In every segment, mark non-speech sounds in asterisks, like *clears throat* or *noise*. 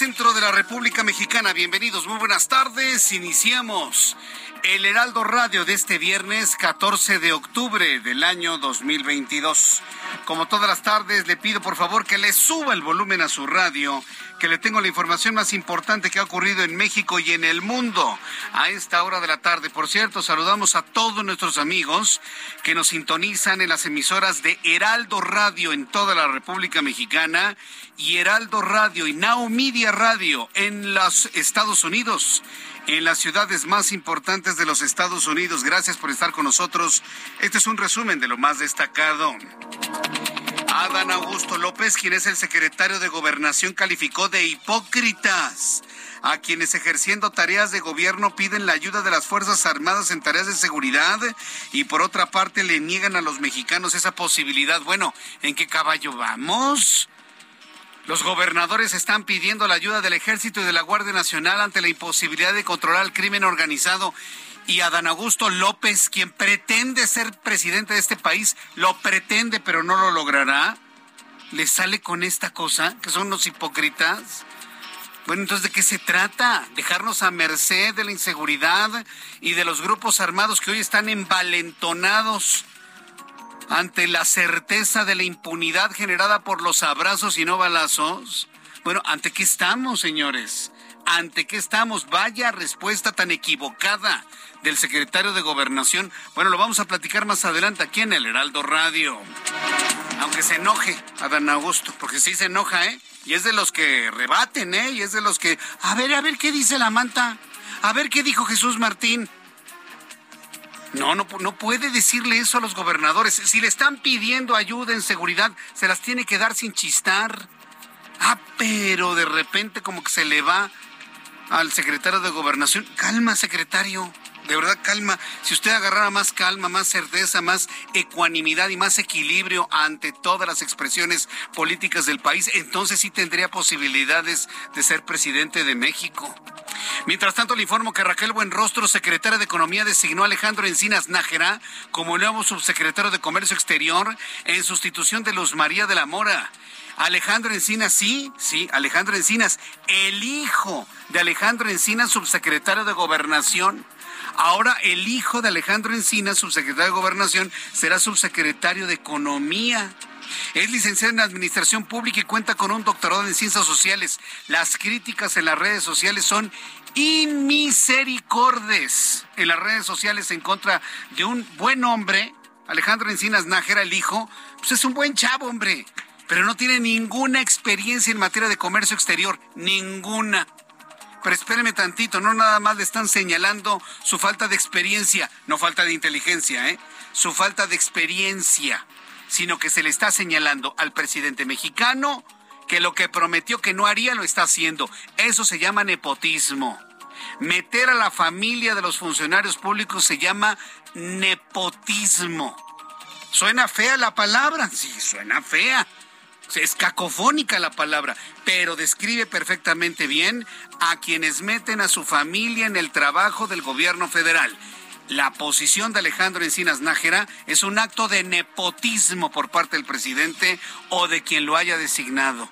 Centro de la República Mexicana. Bienvenidos, muy buenas tardes. Iniciamos el Heraldo Radio de este viernes 14 de octubre del año 2022. Como todas las tardes, le pido por favor que le suba el volumen a su radio, que le tengo la información más importante que ha ocurrido en México y en el mundo a esta hora de la tarde. Por cierto, saludamos a todos nuestros amigos que nos sintonizan en las emisoras de Heraldo Radio en toda la República Mexicana y Heraldo Radio y Now Media Radio en los Estados Unidos en las ciudades más importantes de los Estados Unidos. Gracias por estar con nosotros. Este es un resumen de lo más destacado. Adán Augusto López, quien es el secretario de Gobernación, calificó de hipócritas a quienes ejerciendo tareas de gobierno piden la ayuda de las Fuerzas Armadas en tareas de seguridad y por otra parte le niegan a los mexicanos esa posibilidad. Bueno, ¿en qué caballo vamos? Los gobernadores están pidiendo la ayuda del ejército y de la Guardia Nacional ante la imposibilidad de controlar el crimen organizado. Y Adán Augusto López, quien pretende ser presidente de este país, lo pretende pero no lo logrará, le sale con esta cosa, que son los hipócritas. Bueno, entonces, ¿de qué se trata? ¿Dejarnos a merced de la inseguridad y de los grupos armados que hoy están envalentonados ante la certeza de la impunidad generada por los abrazos y no balazos? Bueno, ¿ante qué estamos, señores? ¿Ante qué estamos? Vaya respuesta tan equivocada del secretario de Gobernación. Bueno, lo vamos a platicar más adelante aquí en el Heraldo Radio. Aunque se enoje Adán Augusto, porque sí se enoja, ¿eh? Y es de los que rebaten, ¿eh? Y es de los que, a ver, a ver qué dice la manta. A ver qué dijo Jesús Martín. No, no, no puede decirle eso a los gobernadores. Si le están pidiendo ayuda en seguridad, se las tiene que dar sin chistar. Ah, pero de repente como que se le va al secretario de gobernación. Calma, secretario. De verdad, calma. Si usted agarrara más calma, más certeza, más ecuanimidad y más equilibrio ante todas las expresiones políticas del país, entonces sí tendría posibilidades de ser presidente de México. Mientras tanto, le informo que Raquel Buenrostro, secretaria de Economía, designó a Alejandro Encinas Nájera como nuevo subsecretario de Comercio Exterior en sustitución de Luz María de la Mora. Alejandro Encinas, sí, sí, Alejandro Encinas, el hijo de Alejandro Encinas, subsecretario de Gobernación. Ahora el hijo de Alejandro Encinas, subsecretario de Gobernación, será subsecretario de Economía. Es licenciado en Administración Pública y cuenta con un doctorado en Ciencias Sociales. Las críticas en las redes sociales son inmisericordes. En las redes sociales en contra de un buen hombre, Alejandro Encinas Nájera, el hijo, pues es un buen chavo, hombre, pero no tiene ninguna experiencia en materia de comercio exterior, ninguna. Pero espéreme tantito, no nada más le están señalando su falta de experiencia, no falta de inteligencia, ¿eh? Su falta de experiencia, sino que se le está señalando al presidente mexicano que lo que prometió que no haría lo está haciendo. Eso se llama nepotismo. Meter a la familia de los funcionarios públicos se llama nepotismo. ¿Suena fea la palabra? Sí, suena fea. Es cacofónica la palabra, pero describe perfectamente bien a quienes meten a su familia en el trabajo del gobierno federal. La posición de Alejandro Encinas Nájera es un acto de nepotismo por parte del presidente o de quien lo haya designado,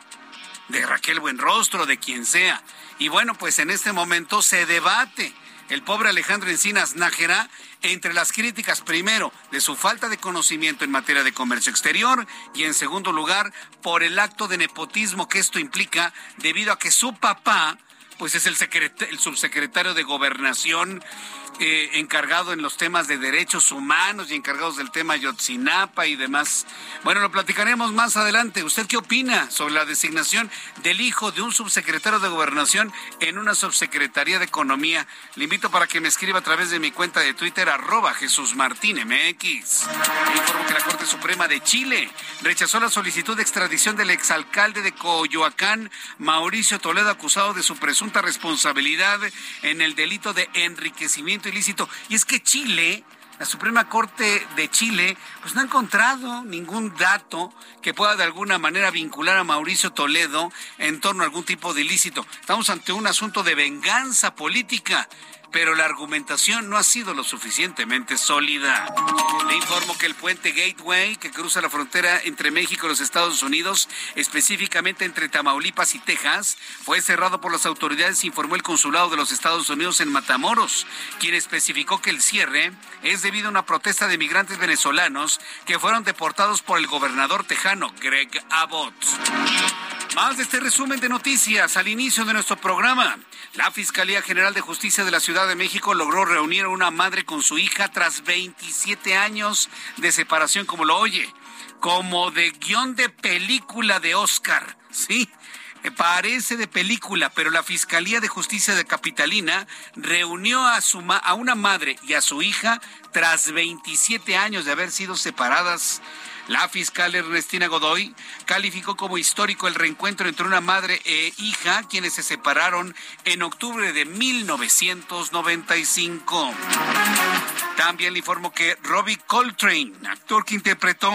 de Raquel Buenrostro, de quien sea. Y bueno, pues en este momento se debate el pobre Alejandro Encinas Nájera entre las críticas, primero, de su falta de conocimiento en materia de comercio exterior y, en segundo lugar, por el acto de nepotismo que esto implica debido a que su papá, pues es el, el subsecretario de Gobernación eh, encargado en los temas de derechos humanos y encargados del tema Yotzinapa y demás. Bueno, lo platicaremos más adelante. ¿Usted qué opina sobre la designación del hijo de un subsecretario de Gobernación en una subsecretaría de Economía? Le invito para que me escriba a través de mi cuenta de Twitter, arroba Jesús Martín MX. informo que la Corte Suprema de Chile rechazó la solicitud de extradición del exalcalde de Coyoacán, Mauricio Toledo, acusado de su presunta responsabilidad en el delito de enriquecimiento ilícito. Y es que Chile, la Suprema Corte de Chile, pues no ha encontrado ningún dato que pueda de alguna manera vincular a Mauricio Toledo en torno a algún tipo de ilícito. Estamos ante un asunto de venganza política pero la argumentación no ha sido lo suficientemente sólida. Le informo que el puente Gateway, que cruza la frontera entre México y los Estados Unidos, específicamente entre Tamaulipas y Texas, fue cerrado por las autoridades, informó el consulado de los Estados Unidos en Matamoros, quien especificó que el cierre es debido a una protesta de migrantes venezolanos que fueron deportados por el gobernador tejano Greg Abbott. Más de este resumen de noticias al inicio de nuestro programa. La Fiscalía General de Justicia de la Ciudad de México logró reunir a una madre con su hija tras 27 años de separación, como lo oye, como de guion de película de Oscar. Sí, parece de película, pero la Fiscalía de Justicia de Capitalina reunió a, su a una madre y a su hija tras 27 años de haber sido separadas la fiscal Ernestina Godoy calificó como histórico el reencuentro entre una madre e hija, quienes se separaron en octubre de 1995. También le informó que Robbie Coltrane, actor que interpretó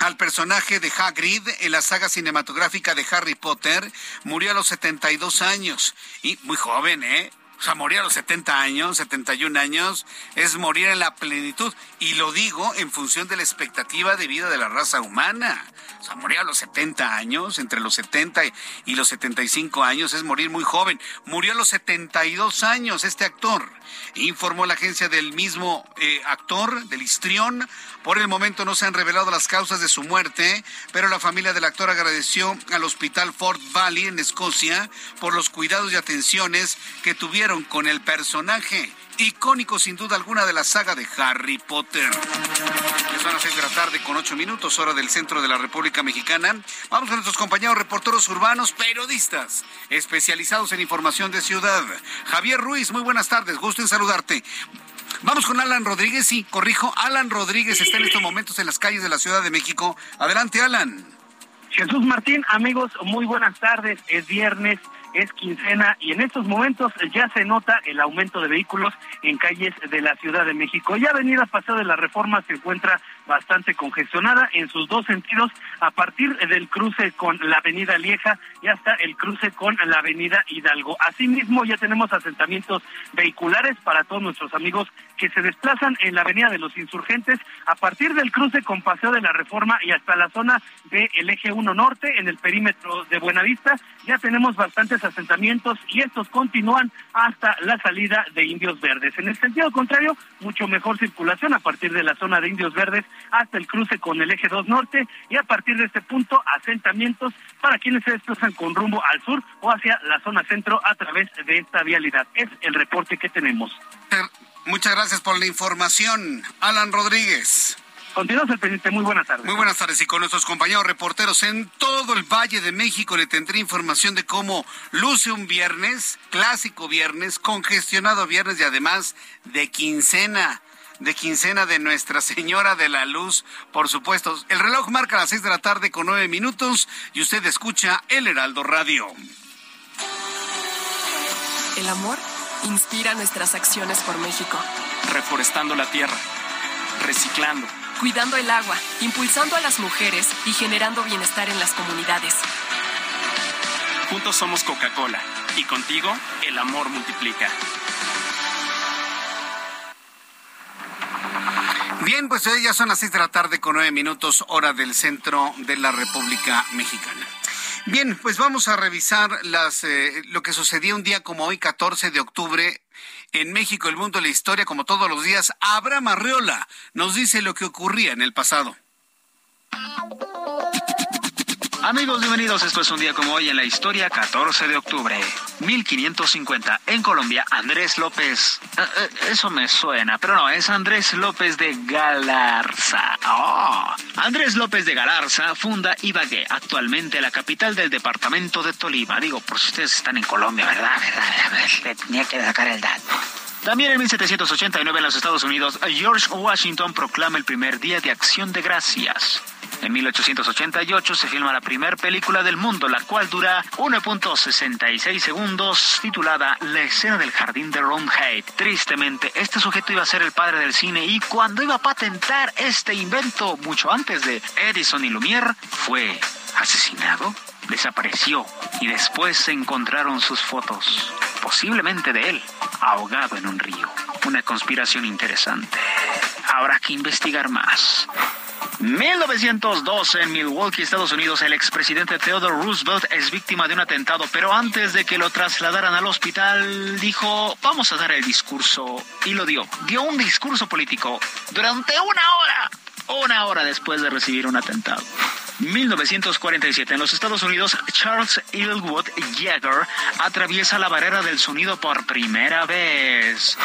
al personaje de Hagrid en la saga cinematográfica de Harry Potter, murió a los 72 años. Y muy joven, ¿eh? O sea, morir a los 70 años, 71 años, es morir en la plenitud. Y lo digo en función de la expectativa de vida de la raza humana. O sea, morir a los 70 años, entre los 70 y los 75 años, es morir muy joven. Murió a los 72 años este actor. Informó la agencia del mismo eh, actor, del histrión. Por el momento no se han revelado las causas de su muerte, pero la familia del actor agradeció al hospital Fort Valley en Escocia por los cuidados y atenciones que tuvieron con el personaje icónico sin duda alguna de la saga de Harry Potter. son las seis de la tarde con ocho minutos, hora del centro de la República Mexicana. Vamos con nuestros compañeros reporteros urbanos, periodistas, especializados en información de ciudad. Javier Ruiz, muy buenas tardes, gusto en saludarte. Vamos con Alan Rodríguez, sí, corrijo, Alan Rodríguez está en estos momentos en las calles de la Ciudad de México. Adelante, Alan. Jesús Martín, amigos, muy buenas tardes. Es viernes es quincena y en estos momentos ya se nota el aumento de vehículos en calles de la Ciudad de México. Ya Avenida Paseo de la Reforma se encuentra bastante congestionada en sus dos sentidos a partir del cruce con la Avenida Lieja y hasta el cruce con la Avenida Hidalgo. Asimismo ya tenemos asentamientos vehiculares para todos nuestros amigos que se desplazan en la Avenida de los Insurgentes a partir del cruce con Paseo de la Reforma y hasta la zona del eje 1 norte en el perímetro de Buenavista. Ya tenemos bastantes asentamientos y estos continúan hasta la salida de Indios Verdes. En el sentido contrario, mucho mejor circulación a partir de la zona de Indios Verdes hasta el cruce con el eje 2 norte y a partir de este punto asentamientos para quienes se desplazan con rumbo al sur o hacia la zona centro a través de esta vialidad. Es el reporte que tenemos. Muchas gracias por la información, Alan Rodríguez. Continuamos el pendiente. Muy buenas tardes. Muy buenas tardes. Y con nuestros compañeros reporteros en todo el Valle de México le tendré información de cómo luce un viernes, clásico viernes, congestionado viernes y además de quincena de quincena de Nuestra Señora de la Luz, por supuesto. El reloj marca las seis de la tarde con nueve minutos y usted escucha El Heraldo Radio. El amor Inspira nuestras acciones por México. Reforestando la tierra, reciclando, cuidando el agua, impulsando a las mujeres y generando bienestar en las comunidades. Juntos somos Coca-Cola y contigo el amor multiplica. Bien, pues ya son las seis de la tarde con nueve minutos, hora del centro de la República Mexicana. Bien, pues vamos a revisar las, eh, lo que sucedió un día como hoy, 14 de octubre, en México, el mundo, la historia, como todos los días. Abraham Arreola nos dice lo que ocurría en el pasado. Amigos, bienvenidos. Esto es un día como hoy en la historia, 14 de octubre, 1550. En Colombia, Andrés López. Eh, eh, eso me suena, pero no, es Andrés López de Galarza. Oh. Andrés López de Galarza funda Ibagué, actualmente la capital del departamento de Tolima. Digo, por si ustedes están en Colombia, ¿verdad? ¿Verdad? tenía que sacar el dato. También en 1789 en los Estados Unidos, George Washington proclama el primer Día de Acción de Gracias. En 1888 se filma la primera película del mundo, la cual dura 1.66 segundos, titulada La escena del jardín de Roundhead. Tristemente, este sujeto iba a ser el padre del cine y cuando iba a patentar este invento mucho antes de Edison y Lumière, fue asesinado, desapareció y después se encontraron sus fotos, posiblemente de él, ahogado en un río. Una conspiración interesante. Habrá que investigar más. 1912 en Milwaukee, Estados Unidos, el expresidente Theodore Roosevelt es víctima de un atentado, pero antes de que lo trasladaran al hospital, dijo, vamos a dar el discurso, y lo dio. Dio un discurso político durante una hora, una hora después de recibir un atentado. 1947. En los Estados Unidos, Charles Elwood Jagger atraviesa la barrera del sonido por primera vez.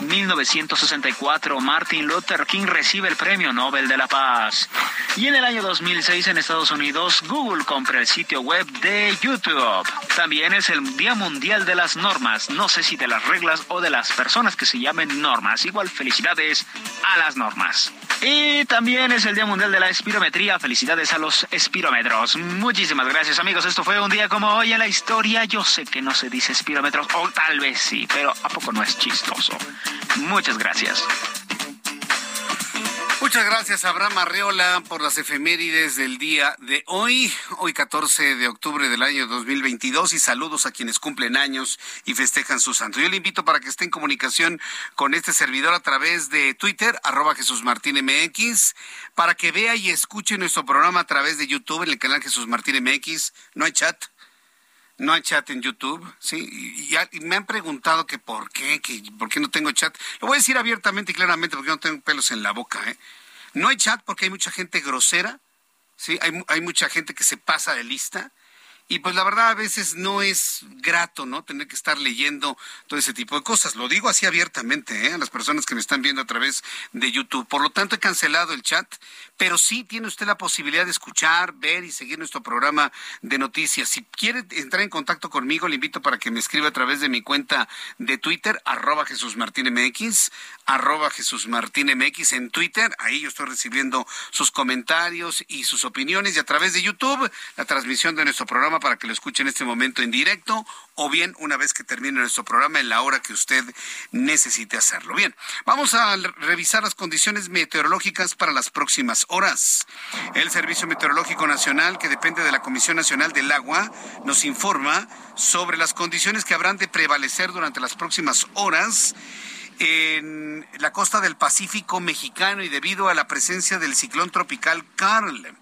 1964, Martin Luther King recibe el Premio Nobel de la Paz. Y en el año 2006 en Estados Unidos, Google compra el sitio web de YouTube. También es el Día Mundial de las Normas. No sé si de las reglas o de las personas que se llamen normas. Igual felicidades a las normas. Y también es el Día Mundial de la Espirometría. Felicidades a los espirómetros. Muchísimas gracias amigos. Esto fue un día como hoy en la historia. Yo sé que no se dice espirómetros, o tal vez sí, pero ¿a poco no es chistoso? Muchas gracias. Muchas gracias, Abraham Arreola, por las efemérides del día de hoy, hoy 14 de octubre del año 2022, y saludos a quienes cumplen años y festejan su santo. Yo le invito para que esté en comunicación con este servidor a través de Twitter, arroba Jesús Martín MX, para que vea y escuche nuestro programa a través de YouTube en el canal Jesús Martín MX. No hay chat, no hay chat en YouTube, sí, y, me han preguntado que por qué, que por qué no tengo chat. Lo voy a decir abiertamente y claramente porque no tengo pelos en la boca, ¿eh? No hay chat porque hay mucha gente grosera, sí, hay, hay mucha gente que se pasa de lista y pues la verdad a veces no es grato, ¿no? Tener que estar leyendo todo ese tipo de cosas. Lo digo así abiertamente, ¿eh? A las personas que me están viendo a través de YouTube. Por lo tanto, he cancelado el chat, pero sí tiene usted la posibilidad de escuchar, ver y seguir nuestro programa de noticias. Si quiere entrar en contacto conmigo, le invito para que me escriba a través de mi cuenta de Twitter, arroba Jesús Martín MX, arroba Jesús Martín MX en Twitter. Ahí yo estoy recibiendo sus comentarios y sus opiniones y a través de YouTube, la transmisión de nuestro programa para que lo escuche en este momento en directo o bien una vez que termine nuestro programa en la hora que usted necesite hacerlo. Bien, vamos a revisar las condiciones meteorológicas para las próximas horas. El Servicio Meteorológico Nacional, que depende de la Comisión Nacional del Agua, nos informa sobre las condiciones que habrán de prevalecer durante las próximas horas en la costa del Pacífico mexicano y debido a la presencia del ciclón tropical Carl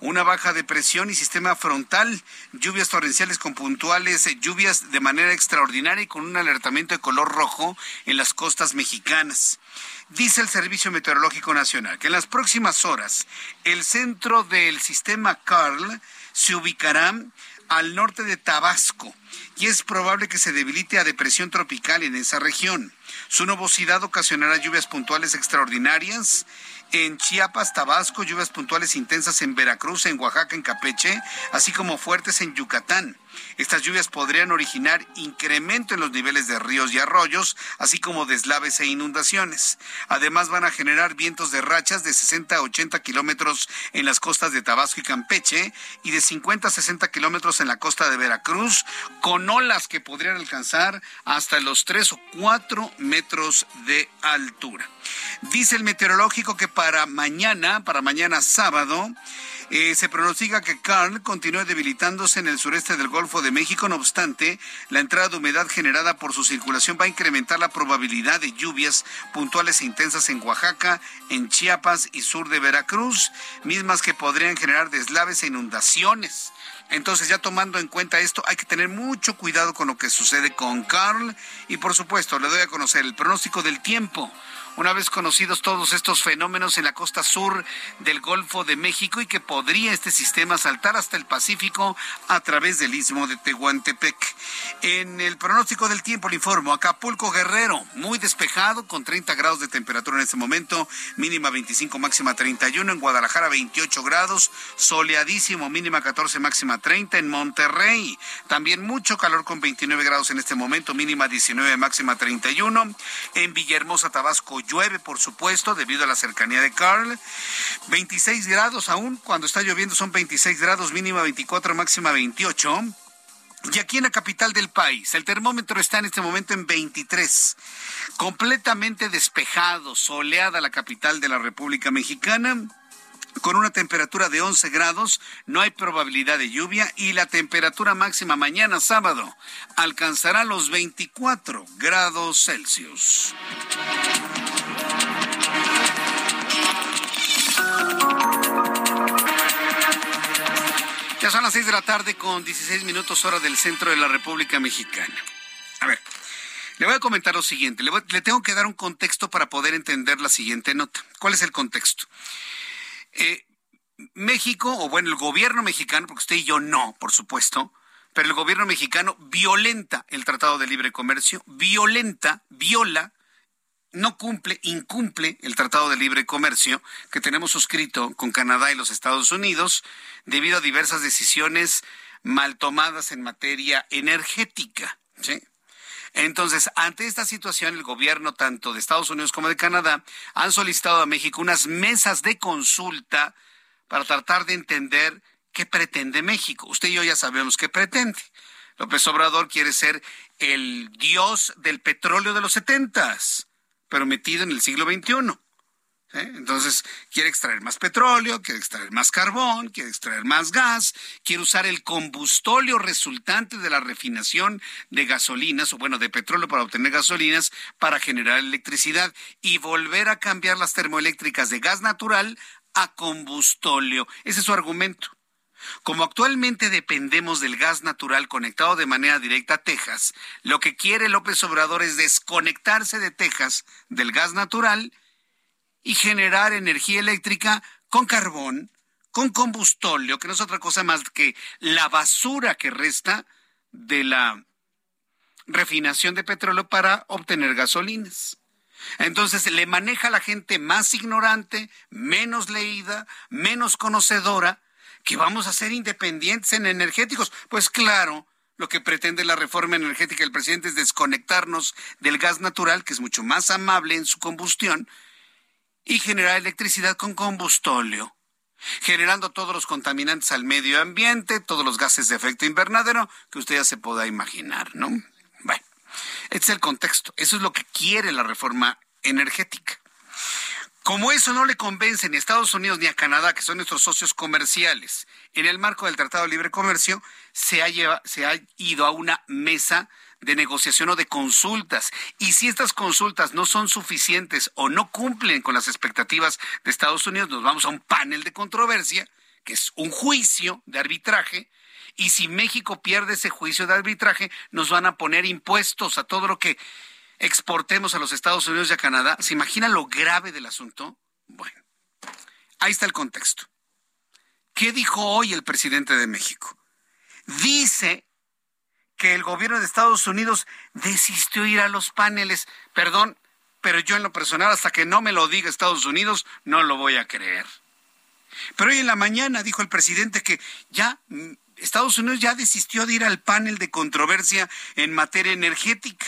una baja de presión y sistema frontal, lluvias torrenciales con puntuales, eh, lluvias de manera extraordinaria y con un alertamiento de color rojo en las costas mexicanas. Dice el Servicio Meteorológico Nacional que en las próximas horas el centro del sistema Carl se ubicará al norte de Tabasco y es probable que se debilite a depresión tropical en esa región. Su nubosidad ocasionará lluvias puntuales extraordinarias en Chiapas, Tabasco, lluvias puntuales intensas en Veracruz, en Oaxaca, en Capeche, así como fuertes en Yucatán. Estas lluvias podrían originar incremento en los niveles de ríos y arroyos, así como deslaves e inundaciones. Además, van a generar vientos de rachas de 60 a 80 kilómetros en las costas de Tabasco y Campeche y de 50 a 60 kilómetros en la costa de Veracruz, con olas que podrían alcanzar hasta los 3 o 4 metros de altura. Dice el meteorológico que para mañana, para mañana sábado, eh, se pronostica que Carl continúe debilitándose en el sureste del Golfo de México. No obstante, la entrada de humedad generada por su circulación va a incrementar la probabilidad de lluvias puntuales e intensas en Oaxaca, en Chiapas y sur de Veracruz, mismas que podrían generar deslaves e inundaciones. Entonces, ya tomando en cuenta esto, hay que tener mucho cuidado con lo que sucede con Carl y, por supuesto, le doy a conocer el pronóstico del tiempo una vez conocidos todos estos fenómenos en la costa sur del Golfo de México y que podría este sistema saltar hasta el Pacífico a través del istmo de Tehuantepec. En el pronóstico del tiempo le informo, Acapulco Guerrero, muy despejado con 30 grados de temperatura en este momento, mínima 25, máxima 31, en Guadalajara 28 grados, soleadísimo, mínima 14, máxima 30, en Monterrey también mucho calor con 29 grados en este momento, mínima 19, máxima 31, en Villahermosa, Tabasco, llueve, por supuesto, debido a la cercanía de Carl. 26 grados aún, cuando está lloviendo son 26 grados, mínima 24, máxima 28. Y aquí en la capital del país, el termómetro está en este momento en 23, completamente despejado, soleada la capital de la República Mexicana con una temperatura de 11 grados, no hay probabilidad de lluvia y la temperatura máxima mañana sábado alcanzará los 24 grados Celsius. Ya son las 6 de la tarde con 16 minutos hora del centro de la República Mexicana. A ver, le voy a comentar lo siguiente. Le, tengo que dar un contexto para poder entender la siguiente nota. ¿Cuál es el contexto? Eh, México, o bueno, el gobierno mexicano, porque usted y yo no, por supuesto, pero el gobierno mexicano violenta el Tratado de Libre Comercio, violenta, viola, no cumple, incumple el Tratado de Libre Comercio que tenemos suscrito con Canadá y los Estados Unidos debido a diversas decisiones mal tomadas en materia energética. Entonces, ante esta situación, el gobierno tanto de Estados Unidos como de Canadá han solicitado a México unas mesas de consulta para tratar de entender qué pretende México. Usted y yo ya sabemos qué pretende. López Obrador quiere ser el dios del petróleo de los setentas, pero metido en el siglo XXI. ¿eh? Entonces, quiere extraer más petróleo, quiere extraer más carbón, quiere extraer más gas, quiere usar el combustóleo resultante de la refinación de gasolinas, o bueno, de petróleo para obtener gasolinas, para generar electricidad y volver a cambiar las termoeléctricas de gas natural a combustóleo. Ese es su argumento. Como actualmente dependemos del gas natural conectado de manera directa a Texas, lo que quiere López Obrador es desconectarse de Texas del gas natural y generar energía eléctrica con carbón, con combustóleo, que no es otra cosa más que la basura que resta de la refinación de petróleo para obtener gasolinas. Entonces le maneja a la gente más ignorante, menos leída, menos conocedora, que vamos a ser independientes en energéticos. Pues claro, lo que pretende la reforma energética del presidente es desconectarnos del gas natural, que es mucho más amable en su combustión, y generar electricidad con combustóleo, generando todos los contaminantes al medio ambiente, todos los gases de efecto invernadero que usted ya se pueda imaginar, ¿no? Bueno, este es el contexto. Eso es lo que quiere la reforma energética. Como eso no le convence ni a Estados Unidos ni a Canadá, que son nuestros socios comerciales, en el marco del Tratado de Libre Comercio, se ha, se ha ido a una mesa de negociación o de consultas. Y si estas consultas no son suficientes o no cumplen con las expectativas de Estados Unidos, nos vamos a un panel de controversia, que es un juicio de arbitraje. Y si México pierde ese juicio de arbitraje, nos van a poner impuestos a todo lo que exportemos a los Estados Unidos y a Canadá. ¿Se imagina lo grave del asunto? Bueno, ahí está el contexto. ¿Qué dijo hoy el presidente de México? Dice que el gobierno de Estados Unidos desistió ir a los paneles. Perdón, pero yo en lo personal, hasta que no me lo diga Estados Unidos, no lo voy a creer. Pero hoy en la mañana dijo el presidente que ya mm, Estados Unidos ya desistió de ir al panel de controversia en materia energética.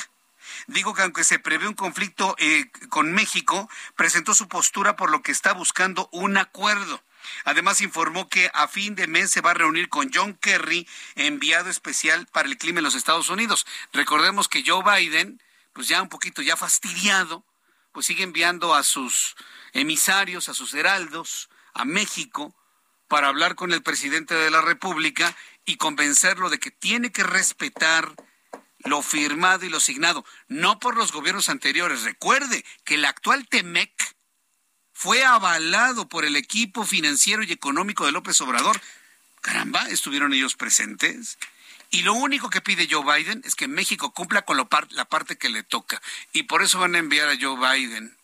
Digo que aunque se prevé un conflicto eh, con México, presentó su postura por lo que está buscando un acuerdo. Además informó que a fin de mes se va a reunir con John Kerry, enviado especial para el clima en los Estados Unidos. Recordemos que Joe Biden, pues ya un poquito ya fastidiado, pues sigue enviando a sus emisarios, a sus heraldos, a México, para hablar con el presidente de la República y convencerlo de que tiene que respetar lo firmado y lo signado, no por los gobiernos anteriores. Recuerde que el actual TEMEC fue avalado por el equipo financiero y económico de López Obrador. Caramba, estuvieron ellos presentes. Y lo único que pide Joe Biden es que México cumpla con la parte que le toca. Y por eso van a enviar a Joe Biden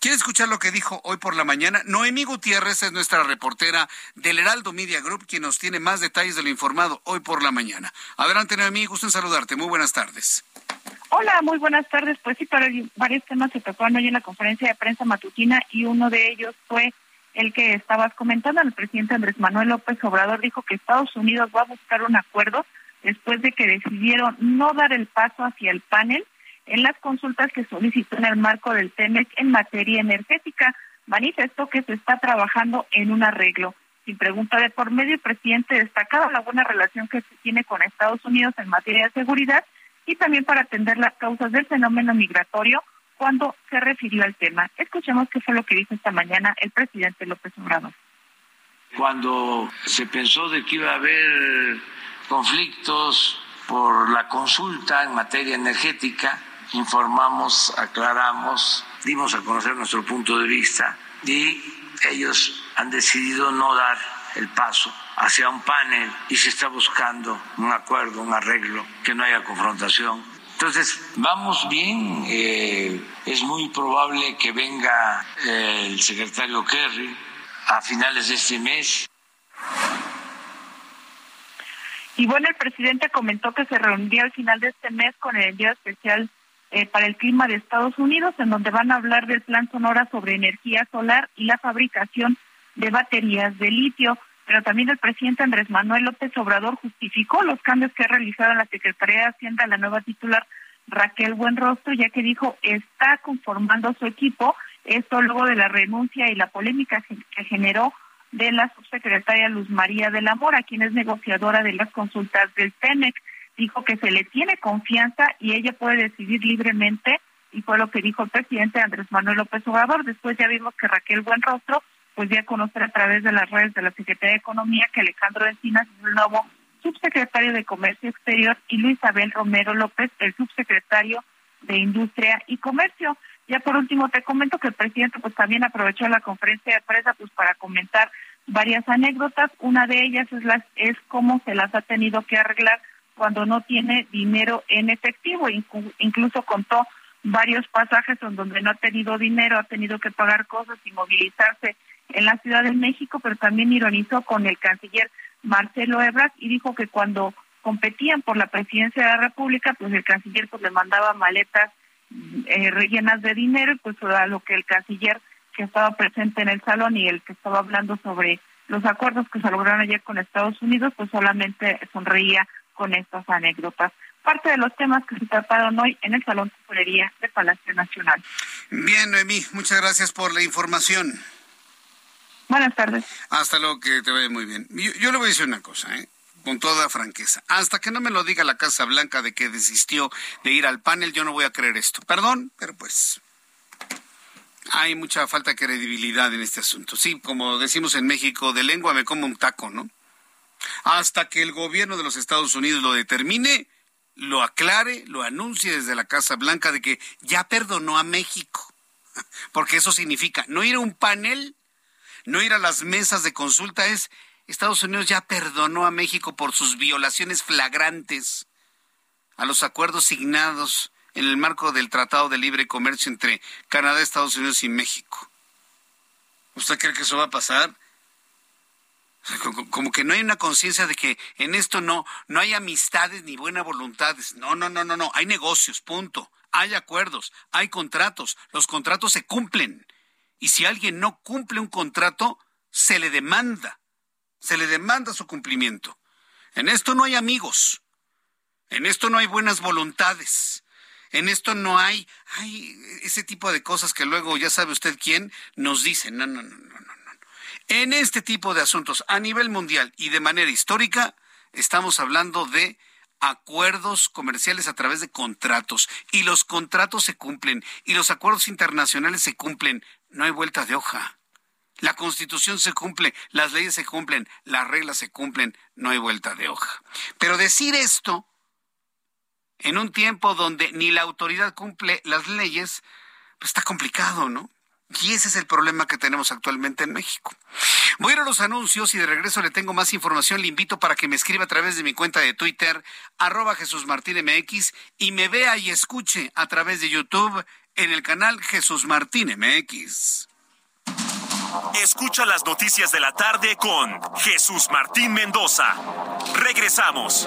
¿Quiere escuchar lo que dijo hoy por la mañana? Noemí Gutiérrez es nuestra reportera del Heraldo Media Group, quien nos tiene más detalles de lo informado hoy por la mañana. Adelante, Noemí, gusto en saludarte. Muy buenas tardes. Hola, muy buenas tardes. Pues sí, para varios temas se tocaron hoy en la conferencia de prensa matutina y uno de ellos fue el que estabas comentando. El presidente Andrés Manuel López Obrador dijo que Estados Unidos va a buscar un acuerdo después de que decidieron no dar el paso hacia el panel en las consultas que solicitó en el marco del TEMEC en materia energética. Manifestó que se está trabajando en un arreglo. Sin pregunta de por medio, el presidente destacaba la buena relación que se tiene con Estados Unidos en materia de seguridad y también para atender las causas del fenómeno migratorio cuando se refirió al tema. Escuchemos qué fue lo que dijo esta mañana el presidente López Obrador. Cuando se pensó de que iba a haber conflictos por la consulta en materia energética, informamos, aclaramos, dimos a conocer nuestro punto de vista y ellos han decidido no dar el paso hacia un panel y se está buscando un acuerdo, un arreglo, que no haya confrontación. Entonces, vamos bien, eh, es muy probable que venga eh, el secretario Kerry a finales de este mes. Y bueno, el presidente comentó que se reuniría al final de este mes con el enviado especial eh, para el clima de Estados Unidos, en donde van a hablar del plan Sonora sobre energía solar y la fabricación de baterías de litio. Pero también el presidente Andrés Manuel López Obrador justificó los cambios que ha realizado la Secretaría de Hacienda, la nueva titular Raquel Buenrostro, ya que dijo está conformando su equipo, esto luego de la renuncia y la polémica que generó de la subsecretaria Luz María de la Mora, quien es negociadora de las consultas del TEMEC dijo que se le tiene confianza y ella puede decidir libremente y fue lo que dijo el presidente Andrés Manuel López Obrador. Después ya vimos que Raquel Buenrostro pues ya conocer a través de las redes de la Secretaría de Economía que Alejandro Encinas es el nuevo subsecretario de Comercio Exterior y Luis Abel Romero López el subsecretario de Industria y Comercio. Ya por último te comento que el presidente pues también aprovechó la conferencia de prensa pues para comentar varias anécdotas. Una de ellas es las es cómo se las ha tenido que arreglar cuando no tiene dinero en efectivo. Incluso contó varios pasajes en donde no ha tenido dinero, ha tenido que pagar cosas y movilizarse en la Ciudad de México, pero también ironizó con el canciller Marcelo Ebrard y dijo que cuando competían por la presidencia de la República, pues el canciller pues le mandaba maletas eh, rellenas de dinero, pues a lo que el canciller que estaba presente en el salón y el que estaba hablando sobre los acuerdos que se lograron ayer con Estados Unidos, pues solamente sonreía con estas anécdotas. Parte de los temas que se trataron hoy en el Salón de Fulería de Palacio Nacional. Bien, Noemí, muchas gracias por la información. Buenas tardes. Hasta luego, que te vaya muy bien. Yo, le voy a decir una cosa, ¿eh? con toda franqueza. Hasta que no me lo diga la Casa Blanca de que desistió de ir al panel, yo no voy a creer esto. Perdón, pero pues hay mucha falta de credibilidad en este asunto. Sí, como decimos en México, de lengua me como un taco, ¿no? Hasta que el gobierno de los Estados Unidos lo determine, lo aclare, lo anuncie desde la Casa Blanca de que ya perdonó a México. *laughs* Porque eso significa no ir a un panel, no ir a las mesas de consulta, es Estados Unidos ya perdonó a México por sus violaciones flagrantes a los acuerdos signados en el marco del Tratado de Libre Comercio entre Canadá, Estados Unidos y México. ¿Usted cree que eso va a pasar? Como que no hay una conciencia de que en esto no, no hay amistades ni buenas voluntades. No, no, no, no, no. Hay negocios, punto. Hay acuerdos, hay contratos. Los contratos se cumplen. Y si alguien no cumple un contrato, se le demanda. Se le demanda su cumplimiento. En esto no hay amigos. En esto no hay buenas voluntades. En esto no hay, hay ese tipo de cosas que luego ya sabe usted quién nos dice. No, no, no, no, no. En este tipo de asuntos a nivel mundial y de manera histórica, estamos hablando de acuerdos comerciales a través de contratos y los contratos se cumplen y los acuerdos internacionales se cumplen. No hay vuelta de hoja. La constitución se cumple, las leyes se cumplen, las reglas se cumplen, no hay vuelta de hoja. Pero decir esto en un tiempo donde ni la autoridad cumple las leyes, pues está complicado, ¿no? Y ese es el problema que tenemos actualmente en México. Voy a ir a los anuncios y de regreso le tengo más información. Le invito para que me escriba a través de mi cuenta de Twitter, arroba Jesús Martín MX, y me vea y escuche a través de YouTube en el canal Jesús Martín MX. Escucha las noticias de la tarde con Jesús Martín Mendoza. Regresamos.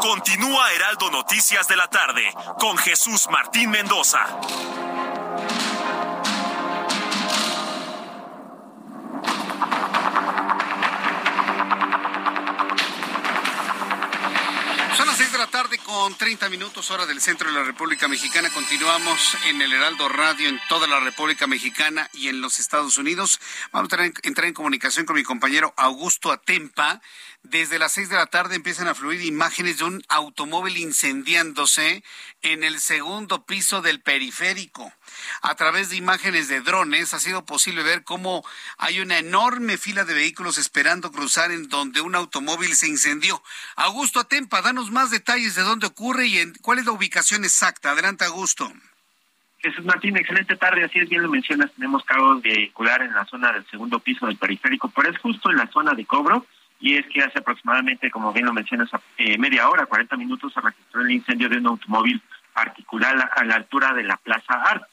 Continúa Heraldo Noticias de la tarde con Jesús Martín Mendoza. Son las seis de la tarde con 30 minutos hora del centro de la República Mexicana. Continuamos en el Heraldo Radio en toda la República Mexicana y en los Estados Unidos. Vamos a entrar en comunicación con mi compañero Augusto Atempa desde las seis de la tarde empiezan a fluir imágenes de un automóvil incendiándose en el segundo piso del periférico. A través de imágenes de drones ha sido posible ver cómo hay una enorme fila de vehículos esperando cruzar en donde un automóvil se incendió. Augusto Atempa, danos más detalles de dónde ocurre y en, cuál es la ubicación exacta. Adelante, Augusto. Jesús Martín, excelente tarde, así es bien lo mencionas, tenemos cargos vehicular en la zona del segundo piso del periférico, pero es justo en la zona de cobro y es que hace aproximadamente, como bien lo mencionas, eh, media hora, 40 minutos, se registró el incendio de un automóvil particular a la altura de la Plaza Art.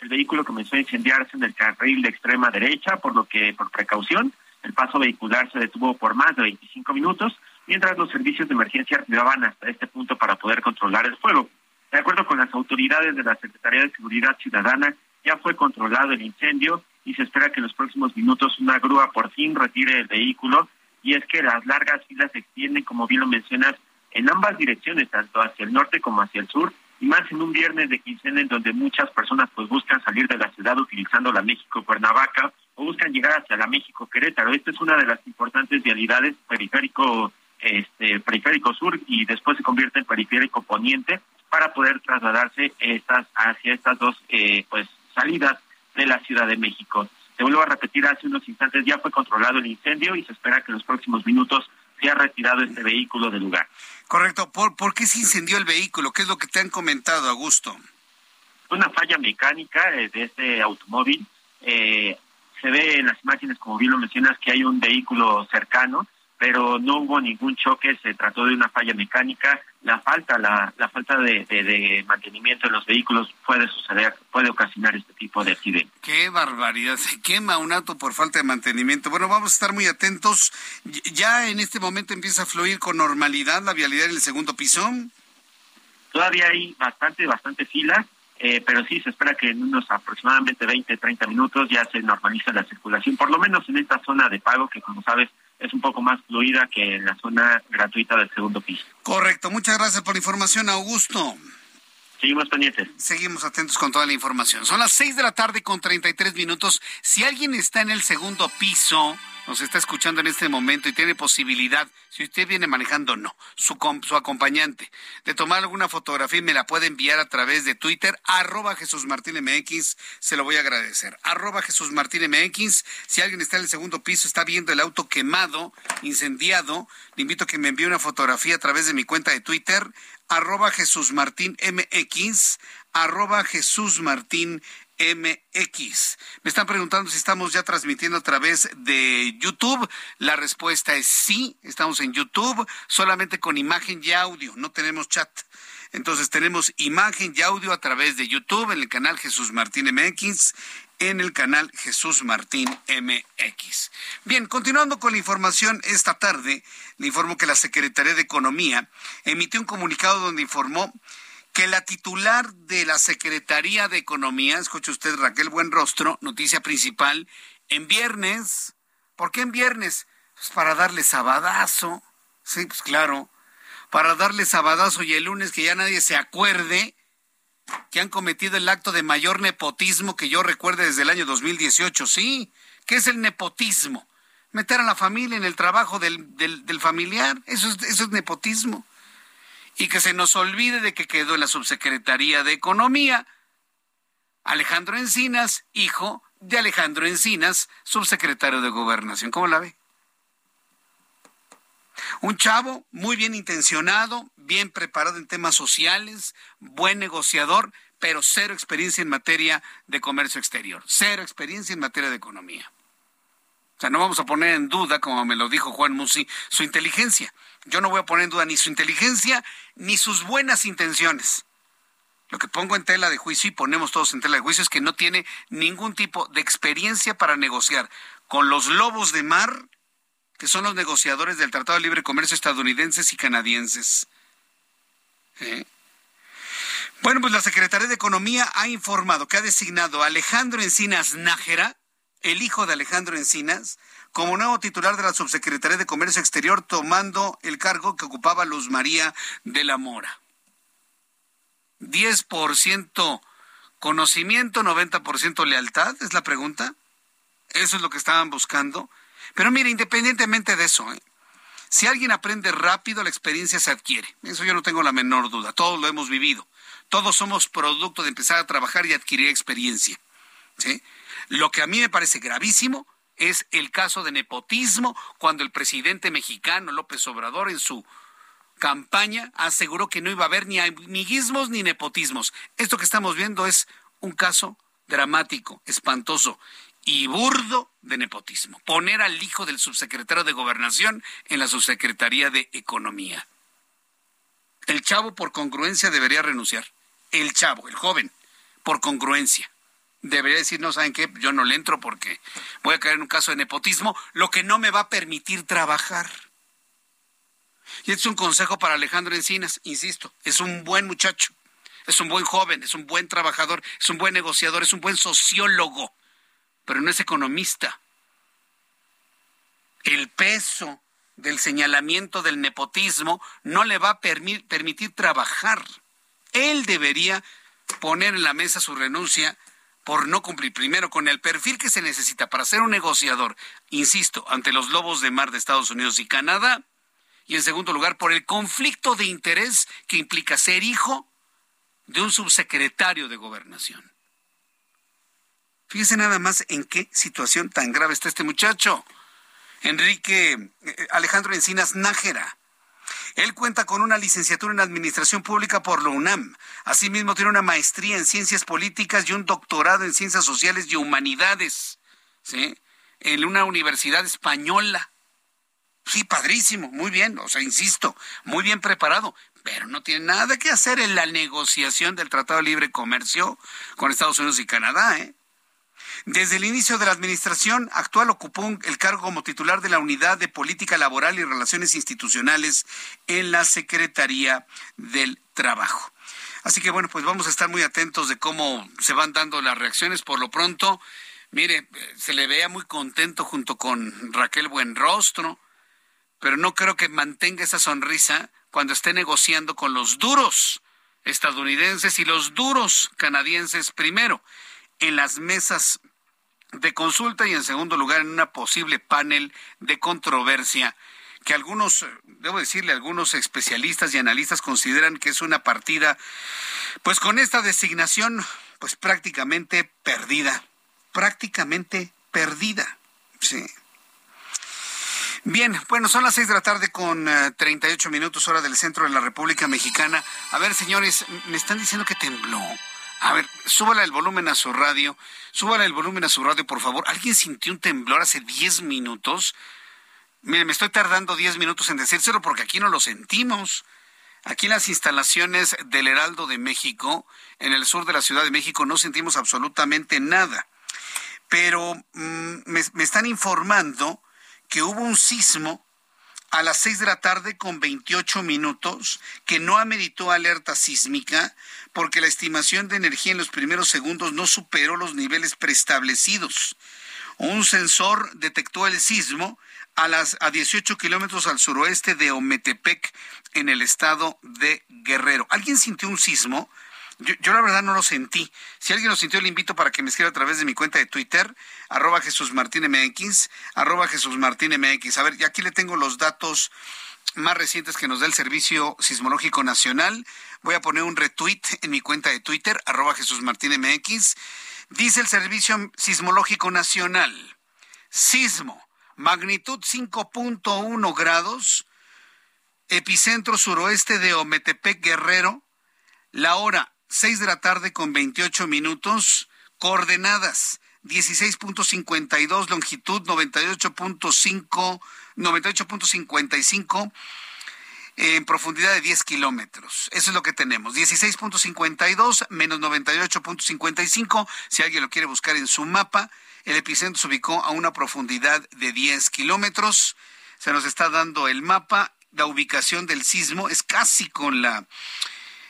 El vehículo comenzó a incendiarse en el carril de extrema derecha, por lo que, por precaución, el paso vehicular se detuvo por más de 25 minutos, mientras los servicios de emergencia arribaban hasta este punto para poder controlar el fuego. De acuerdo con las autoridades de la Secretaría de Seguridad Ciudadana, ya fue controlado el incendio y se espera que en los próximos minutos una grúa por fin retire el vehículo y es que las largas filas se extienden, como bien lo mencionas, en ambas direcciones, tanto hacia el norte como hacia el sur, y más en un viernes de quincena en donde muchas personas pues buscan salir de la ciudad utilizando la México Cuernavaca o buscan llegar hacia la México Querétaro. Esta es una de las importantes vialidades periférico este periférico sur y después se convierte en periférico poniente para poder trasladarse estas hacia estas dos eh, pues salidas de la Ciudad de México. Te vuelvo a repetir, hace unos instantes ya fue controlado el incendio y se espera que en los próximos minutos sea retirado este vehículo del lugar. Correcto. ¿Por, ¿Por qué se incendió el vehículo? ¿Qué es lo que te han comentado, Augusto? Una falla mecánica eh, de este automóvil. Eh, se ve en las imágenes, como bien lo mencionas, que hay un vehículo cercano pero no hubo ningún choque, se trató de una falla mecánica. La falta, la, la falta de, de, mantenimiento de los vehículos puede suceder, puede ocasionar este tipo de accidente. Qué barbaridad, se quema un auto por falta de mantenimiento. Bueno, vamos a estar muy atentos. ¿Ya en este momento empieza a fluir con normalidad la vialidad en el segundo piso? Todavía hay bastante, bastante fila, eh, pero sí se espera que en unos aproximadamente 20, 30 minutos ya se normaliza la circulación, por lo menos en esta zona de pago que como sabes es un poco más fluida que la zona gratuita del segundo piso. Correcto. Muchas gracias por la información, Augusto. Seguimos atentos con toda la información. Son las 6 de la tarde con 33 minutos. Si alguien está en el segundo piso, nos está escuchando en este momento y tiene posibilidad, si usted viene manejando, no, su, su acompañante, de tomar alguna fotografía y me la puede enviar a través de Twitter, arroba Jesús Martín MX, se lo voy a agradecer. Arroba Jesús Martín MX, si alguien está en el segundo piso, está viendo el auto quemado, incendiado, le invito a que me envíe una fotografía a través de mi cuenta de Twitter, arroba Jesús Martín MX, arroba Jesús Martín MX. Me están preguntando si estamos ya transmitiendo a través de YouTube. La respuesta es sí, estamos en YouTube, solamente con imagen y audio, no tenemos chat. Entonces tenemos imagen y audio a través de YouTube en el canal Jesús Martín MX, en el canal Jesús Martín MX. Bien, continuando con la información esta tarde, le informo que la Secretaría de Economía emitió un comunicado donde informó que la titular de la Secretaría de Economía, escuche usted Raquel Buenrostro, noticia principal, en viernes, ¿por qué en viernes? Pues para darle sabadazo, sí, pues claro, para darle sabadazo y el lunes que ya nadie se acuerde que han cometido el acto de mayor nepotismo que yo recuerde desde el año 2018, sí, ¿qué es el nepotismo? Meter a la familia en el trabajo del, del, familiar, eso es, eso es nepotismo y que se nos olvide de que quedó en la subsecretaría de Economía Alejandro Encinas, hijo de Alejandro Encinas, subsecretario de Gobernación. ¿Cómo la ve? Un chavo muy bien intencionado, bien preparado en temas sociales, buen negociador, pero cero experiencia en materia de comercio exterior, cero experiencia en materia de economía. O sea, no vamos a poner en duda, como me lo dijo Juan Musi, su inteligencia. Yo no voy a poner en duda ni su inteligencia ni sus buenas intenciones. Lo que pongo en tela de juicio y ponemos todos en tela de juicio es que no tiene ningún tipo de experiencia para negociar con los lobos de mar, que son los negociadores del Tratado de Libre Comercio estadounidenses y canadienses. ¿Eh? Bueno, pues la Secretaría de Economía ha informado que ha designado a Alejandro Encinas Nájera, el hijo de Alejandro Encinas, como nuevo titular de la Subsecretaría de Comercio Exterior, tomando el cargo que ocupaba Luz María de la Mora. 10% conocimiento, 90% lealtad, es la pregunta. Eso es lo que estaban buscando. Pero mire, independientemente de eso, ¿eh? Si alguien aprende rápido, la experiencia se adquiere. Eso yo no tengo la menor duda. Todos lo hemos vivido. Todos somos producto de empezar a trabajar y adquirir experiencia. ¿sí? Lo que a mí me parece gravísimo es el caso de nepotismo cuando el presidente mexicano López Obrador en su campaña aseguró que no iba a haber ni amiguismos ni nepotismos. Esto que estamos viendo es un caso dramático, espantoso y burdo de nepotismo. Poner al hijo del subsecretario de Gobernación en la subsecretaría de Economía. El chavo por congruencia debería renunciar. El chavo, el joven, por congruencia debería decir, no saben qué, yo no le entro porque voy a caer en un caso de nepotismo, lo que no me va a permitir trabajar. Y este es un consejo para Alejandro Encinas, insisto, es un buen muchacho, es un buen joven, es un buen trabajador, es un buen negociador, es un buen sociólogo, pero no es economista. El peso del señalamiento del nepotismo no le va a permitir trabajar. Él debería poner en la mesa su renuncia por no cumplir primero con el perfil que se necesita para ser un negociador, insisto, ante los lobos de mar de Estados Unidos y Canadá, y en segundo lugar por el conflicto de interés que implica ser hijo de un subsecretario de gobernación. Fíjese nada más en qué situación tan grave está este muchacho. Enrique eh, Alejandro Encinas Nájera él cuenta con una licenciatura en Administración Pública por la UNAM. Asimismo, tiene una maestría en Ciencias Políticas y un doctorado en Ciencias Sociales y Humanidades, ¿sí? En una universidad española. Sí, padrísimo, muy bien, o sea, insisto, muy bien preparado, pero no tiene nada que hacer en la negociación del Tratado de Libre Comercio con Estados Unidos y Canadá, ¿eh? Desde el inicio de la administración actual ocupó el cargo como titular de la Unidad de Política Laboral y Relaciones Institucionales en la Secretaría del Trabajo. Así que bueno, pues vamos a estar muy atentos de cómo se van dando las reacciones. Por lo pronto, mire, se le vea muy contento junto con Raquel Buenrostro, pero no creo que mantenga esa sonrisa cuando esté negociando con los duros estadounidenses y los duros canadienses primero en las mesas de consulta y en segundo lugar en una posible panel de controversia que algunos, debo decirle, algunos especialistas y analistas consideran que es una partida, pues con esta designación, pues prácticamente perdida, prácticamente perdida. Sí. Bien, bueno, son las seis de la tarde con eh, treinta y ocho minutos hora del centro de la República Mexicana. A ver, señores, me están diciendo que tembló. A ver, súbala el volumen a su radio. Súbala el volumen a su radio, por favor. ¿Alguien sintió un temblor hace diez minutos? Mire, me estoy tardando diez minutos en decírselo porque aquí no lo sentimos. Aquí en las instalaciones del Heraldo de México, en el sur de la Ciudad de México, no sentimos absolutamente nada. Pero mm, me están informando que hubo un sismo a las 6 de la tarde con 28 minutos que no ameritó alerta sísmica porque la estimación de energía en los primeros segundos no superó los niveles preestablecidos. Un sensor detectó el sismo a las a 18 kilómetros al suroeste de Ometepec en el estado de Guerrero. ¿Alguien sintió un sismo? Yo, la verdad no lo sentí. Si alguien lo sintió, le invito para que me escriba a través de mi cuenta de Twitter, arroba Jesús Martín MX, arroba Jesús Martín MX. A ver, y aquí le tengo los datos más recientes que nos da el Servicio Sismológico Nacional. Voy a poner un retweet en mi cuenta de Twitter, arroba Jesús Martín MX. Dice el Servicio Sismológico Nacional, sismo, magnitud 5.1 grados, epicentro suroeste de Ometepec, Guerrero, la hora 6 de la tarde con 28 minutos, coordenadas 16.52, longitud 98.5, 98.55 en profundidad de 10 kilómetros. Eso es lo que tenemos. 16.52 menos 98.55. Si alguien lo quiere buscar en su mapa, el epicentro se ubicó a una profundidad de 10 kilómetros. Se nos está dando el mapa. La ubicación del sismo es casi con la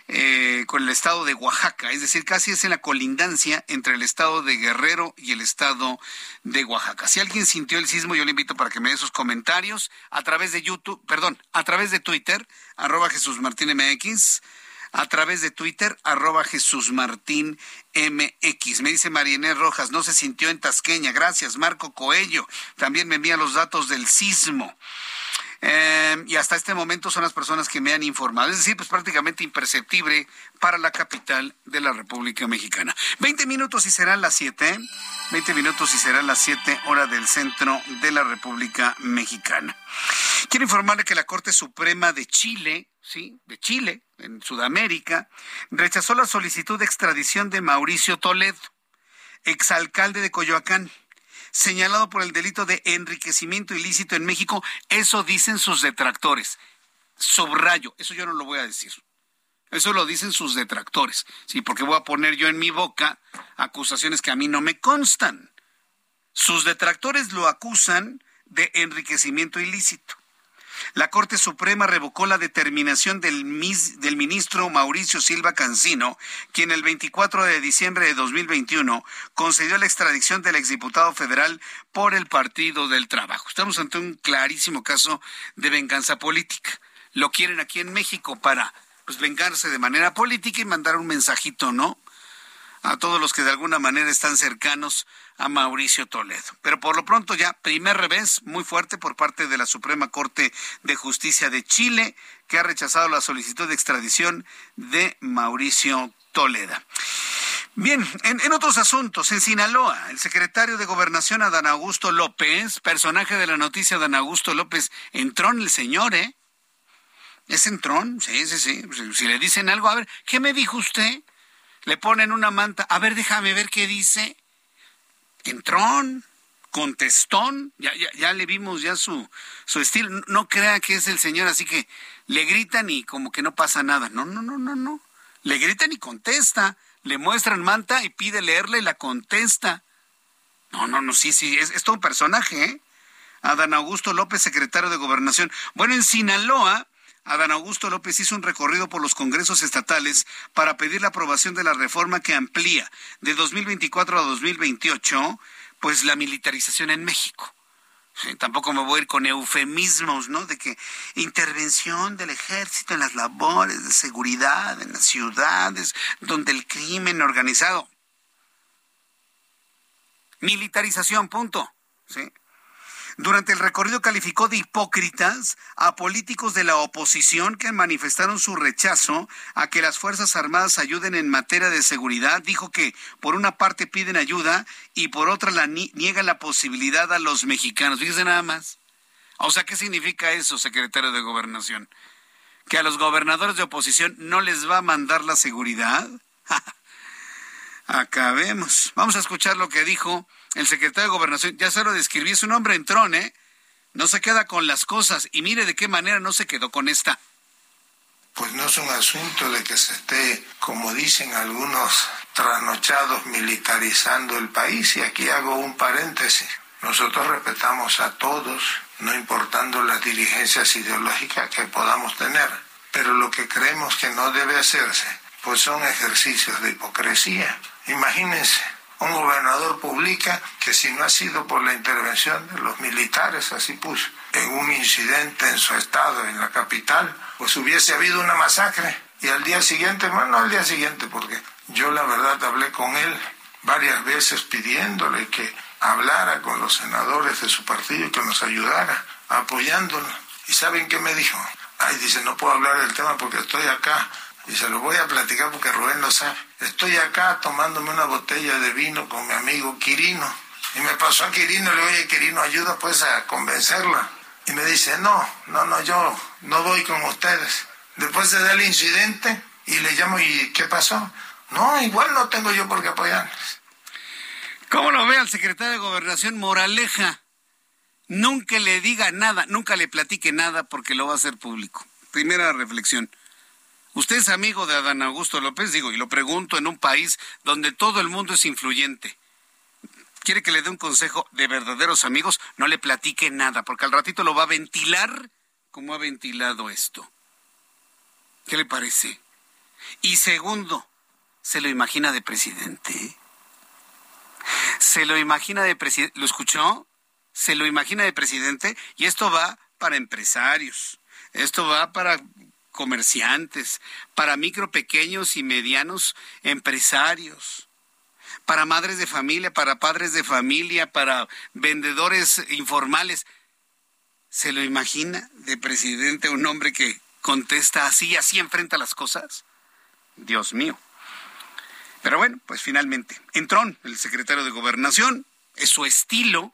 eh, con el estado de Oaxaca, es decir, casi es en la colindancia entre el estado de Guerrero y el estado de Oaxaca. Si alguien sintió el sismo, yo le invito para que me dé sus comentarios a través de YouTube, perdón, a través de Twitter, arroba Jesús Martín MX, a través de Twitter, arroba Jesús Martín MX. Me dice Marianel Rojas, no se sintió en Tasqueña. Gracias, Marco Coello. También me envía los datos del sismo. Em, y hasta este momento son las personas que me han informado. Es decir, pues prácticamente imperceptible para la capital de la República Mexicana. Veinte minutos y serán las siete. Veinte minutos y serán las siete hora del centro de la República Mexicana. Quiero informarle que la Corte Suprema de Chile, sí, de Chile, en Sudamérica, rechazó la solicitud de extradición de Mauricio Toledo, exalcalde de Coyoacán señalado por el delito de enriquecimiento ilícito en México. Eso dicen sus detractores. Subrayo, eso yo no lo voy a decir. Eso lo dicen sus detractores. Sí, porque voy a poner yo en mi boca acusaciones que a mí no me constan. Sus detractores lo acusan de enriquecimiento ilícito. La Corte Suprema revocó la determinación del, ministro Mauricio Silva Cancino, quien el 24 de diciembre de 2021 concedió la extradición del exdiputado federal por el Partido del Trabajo. Estamos ante un clarísimo caso de venganza política. Lo quieren aquí en México para pues vengarse de manera política y mandar un mensajito, ¿no? A todos los que de alguna manera están cercanos a Mauricio Toledo. Pero por lo pronto ya, primer revés muy fuerte por parte de la Suprema Corte de Justicia de Chile, que ha rechazado la solicitud de extradición de Mauricio Toledo. Bien, en, otros asuntos, en Sinaloa, el secretario de Gobernación Adán Augusto López, personaje de la noticia Adán Augusto López, entró en el señor, ¿eh? ¿Es entrón? Sí, sí, sí. Si le dicen algo, a ver, ¿qué me dijo usted? Le ponen una manta, a ver, déjame ver qué dice entrón, contestón, ya, ya, ya le vimos ya su, su estilo. No crea que es el señor así que le gritan y como que no pasa nada. No, no, no, no, no. Le gritan y contesta. Le muestran manta y pide leerle y la contesta. No, no, no, sí, sí, es, es todo un personaje, ¿eh? Adán Augusto López, secretario de Gobernación. Bueno, en Sinaloa, Adán Augusto López hizo un recorrido por los congresos estatales para pedir la aprobación de la reforma que amplía de 2024 a 2028 pues la militarización en México. tampoco me voy a ir con eufemismos, ¿no? De que intervención del ejército en las labores de seguridad en las ciudades donde el crimen organizado. Militarización, punto. ¿Sí? Durante el recorrido calificó de hipócritas a políticos de la oposición que manifestaron su rechazo a que las Fuerzas Armadas ayuden en materia de seguridad. Dijo que por una parte piden ayuda y por otra la niegan la posibilidad a los mexicanos. Fíjese nada más. O sea, ¿qué significa eso, secretario de Gobernación? ¿Que a los gobernadores de oposición no les va a mandar la seguridad? *laughs* Acabemos. Vamos a escuchar lo que dijo el secretario de Gobernación, ya se lo describí, su nombre entró, ¿eh? No se queda con las cosas y mire de qué manera no se quedó con esta. Pues no es un asunto de que se esté, como dicen algunos trasnochados, militarizando el país. Y aquí hago un paréntesis. Nosotros respetamos a todos, no importando las dirigencias ideológicas que podamos tener. Pero lo que creemos que no debe hacerse, pues son ejercicios de hipocresía. Imagínense, un gobernador publica que si no ha sido por la intervención de los militares, así puso, en un incidente en su estado, en la capital, pues hubiese habido una masacre. Y al día siguiente, bueno, no al día siguiente, porque yo la verdad hablé con él varias veces pidiéndole que hablara con los senadores de su partido y que nos ayudara, apoyándolo. ¿Y saben qué me dijo? Ay, dice, no puedo hablar del tema porque estoy acá y se lo voy a platicar porque Rubén lo sabe. Estoy acá tomándome una botella de vino con mi amigo Quirino. Y me pasó a Quirino, le digo, oye, Quirino, ayuda pues a convencerla. Y me dice, no, no, no, yo no voy con ustedes. Después se da el incidente y le llamo, ¿y qué pasó? No, igual no tengo yo por qué apoyarles. ¿Cómo lo ve al secretario de Gobernación Moraleja? Nunca le diga nada, nunca le platique nada porque lo va a hacer público. Primera reflexión. Usted es amigo de Adán Augusto López, digo, y lo pregunto en un país donde todo el mundo es influyente. ¿Quiere que le dé un consejo de verdaderos amigos? No le platique nada, porque al ratito lo va a ventilar como ha ventilado esto. ¿Qué le parece? Y segundo, ¿se lo imagina de presidente? ¿Se lo imagina de presidente? ¿Lo escuchó? ¿Se lo imagina de presidente? Y esto va para empresarios. Esto va para comerciantes, para micro, pequeños y medianos empresarios, para madres de familia, para padres de familia, para vendedores informales. ¿Se lo imagina de presidente un hombre que contesta así, así enfrenta las cosas? Dios mío. Pero bueno, pues finalmente, entró el secretario de Gobernación, es su estilo,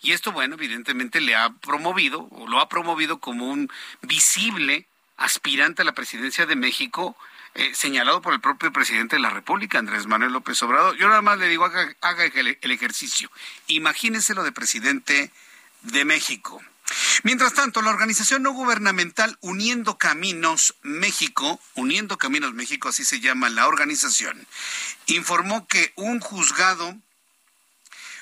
y esto, bueno, evidentemente le ha promovido, o lo ha promovido como un visible aspirante a la presidencia de México, eh, señalado por el propio presidente de la República, Andrés Manuel López Obrador. Yo nada más le digo, haga, el ejercicio. Imagínese lo de presidente de México. Mientras tanto, la organización no gubernamental Uniendo Caminos México, Uniendo Caminos México, así se llama la organización, informó que un juzgado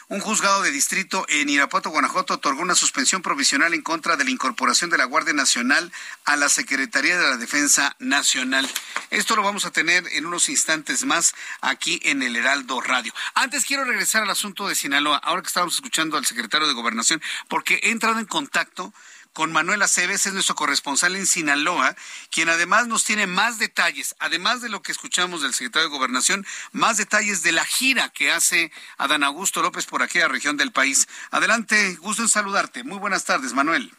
un juzgado de distrito en Irapuato, Guanajuato, otorgó una suspensión provisional en contra de la incorporación de la Guardia Nacional a la Secretaría de la Defensa Nacional. Esto lo vamos a tener en unos instantes más aquí en el Heraldo Radio. Antes quiero regresar al asunto de Sinaloa, ahora que estamos escuchando al secretario de Gobernación, porque he entrado en contacto con Manuel Aceves, es nuestro corresponsal en Sinaloa, quien además nos tiene más detalles, además de lo que escuchamos del secretario de Gobernación, más detalles de la gira que hace Adán Augusto López por aquella región del país. Adelante, gusto en saludarte. Muy buenas tardes, Manuel.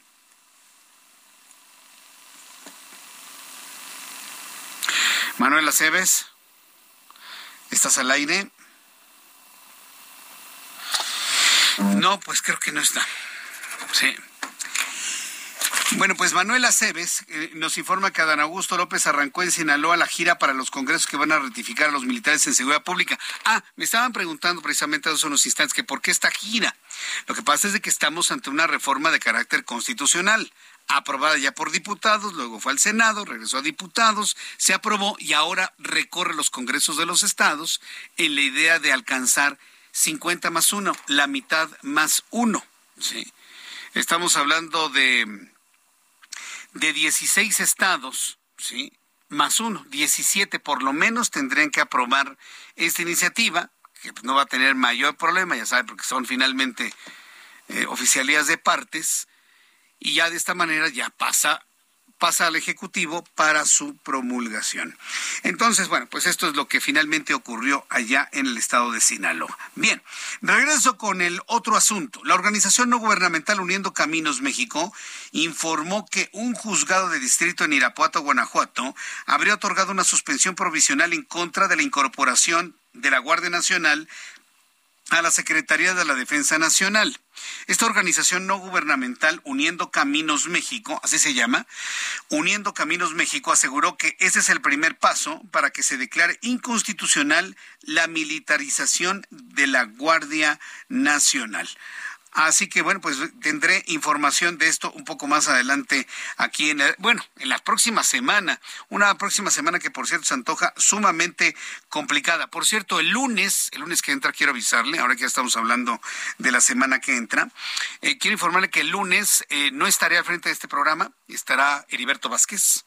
Manuel Aceves, ¿estás al aire? No, pues creo que no está. Sí. Bueno, pues Manuel Aceves eh, nos informa que Adán Augusto López arrancó en Sinaloa la gira para los congresos que van a ratificar a los militares en seguridad pública. Ah, me estaban preguntando precisamente hace unos instantes que por qué esta gira. Lo que pasa es de que estamos ante una reforma de carácter constitucional aprobada ya por diputados, luego fue al Senado, regresó a diputados, se aprobó y ahora recorre los congresos de los estados en la idea de alcanzar 50 más 1, la mitad más 1. ¿sí? Estamos hablando de de 16 estados, ¿sí? Más uno, 17 por lo menos tendrían que aprobar esta iniciativa, que no va a tener mayor problema, ya sabe, porque son finalmente eh, oficialías de partes y ya de esta manera ya pasa pasa al Ejecutivo para su promulgación. Entonces, bueno, pues esto es lo que finalmente ocurrió allá en el estado de Sinaloa. Bien, regreso con el otro asunto. La organización no gubernamental Uniendo Caminos México informó que un juzgado de distrito en Irapuato, Guanajuato, habría otorgado una suspensión provisional en contra de la incorporación de la Guardia Nacional a la Secretaría de la Defensa Nacional. Esta organización no gubernamental Uniendo Caminos México, así se llama, Uniendo Caminos México aseguró que ese es el primer paso para que se declare inconstitucional la militarización de la Guardia Nacional. Así que bueno, pues tendré información de esto un poco más adelante aquí en, bueno, en la próxima semana, una próxima semana que por cierto se antoja sumamente complicada. Por cierto, el lunes, el lunes que entra quiero avisarle, ahora que ya estamos hablando de la semana que entra, eh, quiero informarle que el lunes eh, no estaré al frente de este programa, estará Heriberto Vázquez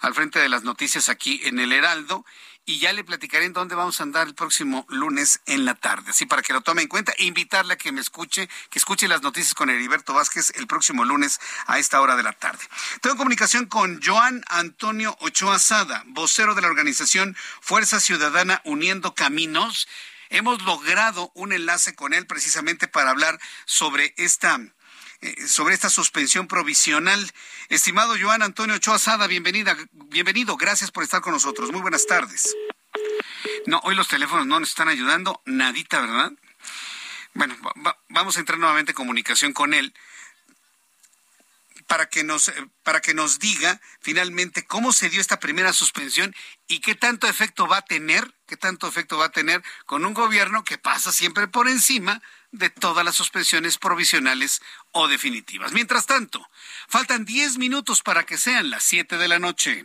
al frente de las noticias aquí en el Heraldo y ya le platicaré en dónde vamos a andar el próximo lunes en la tarde. Así para que lo tome en cuenta e invitarle a que me escuche, que escuche las noticias con Heriberto Vázquez el próximo lunes a esta hora de la tarde. Tengo comunicación con Joan Antonio Ochoa Sada, vocero de la organización Fuerza Ciudadana Uniendo Caminos. Hemos logrado un enlace con él precisamente para hablar sobre esta sobre esta suspensión provisional. Estimado Joan Antonio Ochoa Sada, bienvenida, bienvenido, gracias por estar con nosotros. Muy buenas tardes. No, hoy los teléfonos no nos están ayudando, nadita, ¿verdad? Bueno, vamos a entrar nuevamente en comunicación con él para que nos eh, para que nos diga finalmente cómo se dio esta primera suspensión y qué tanto efecto va a tener, qué tanto efecto va a tener con un gobierno que pasa siempre por encima de todas las suspensiones provisionales o definitivas. Mientras tanto, faltan 10 minutos para que sean las 7 de la noche.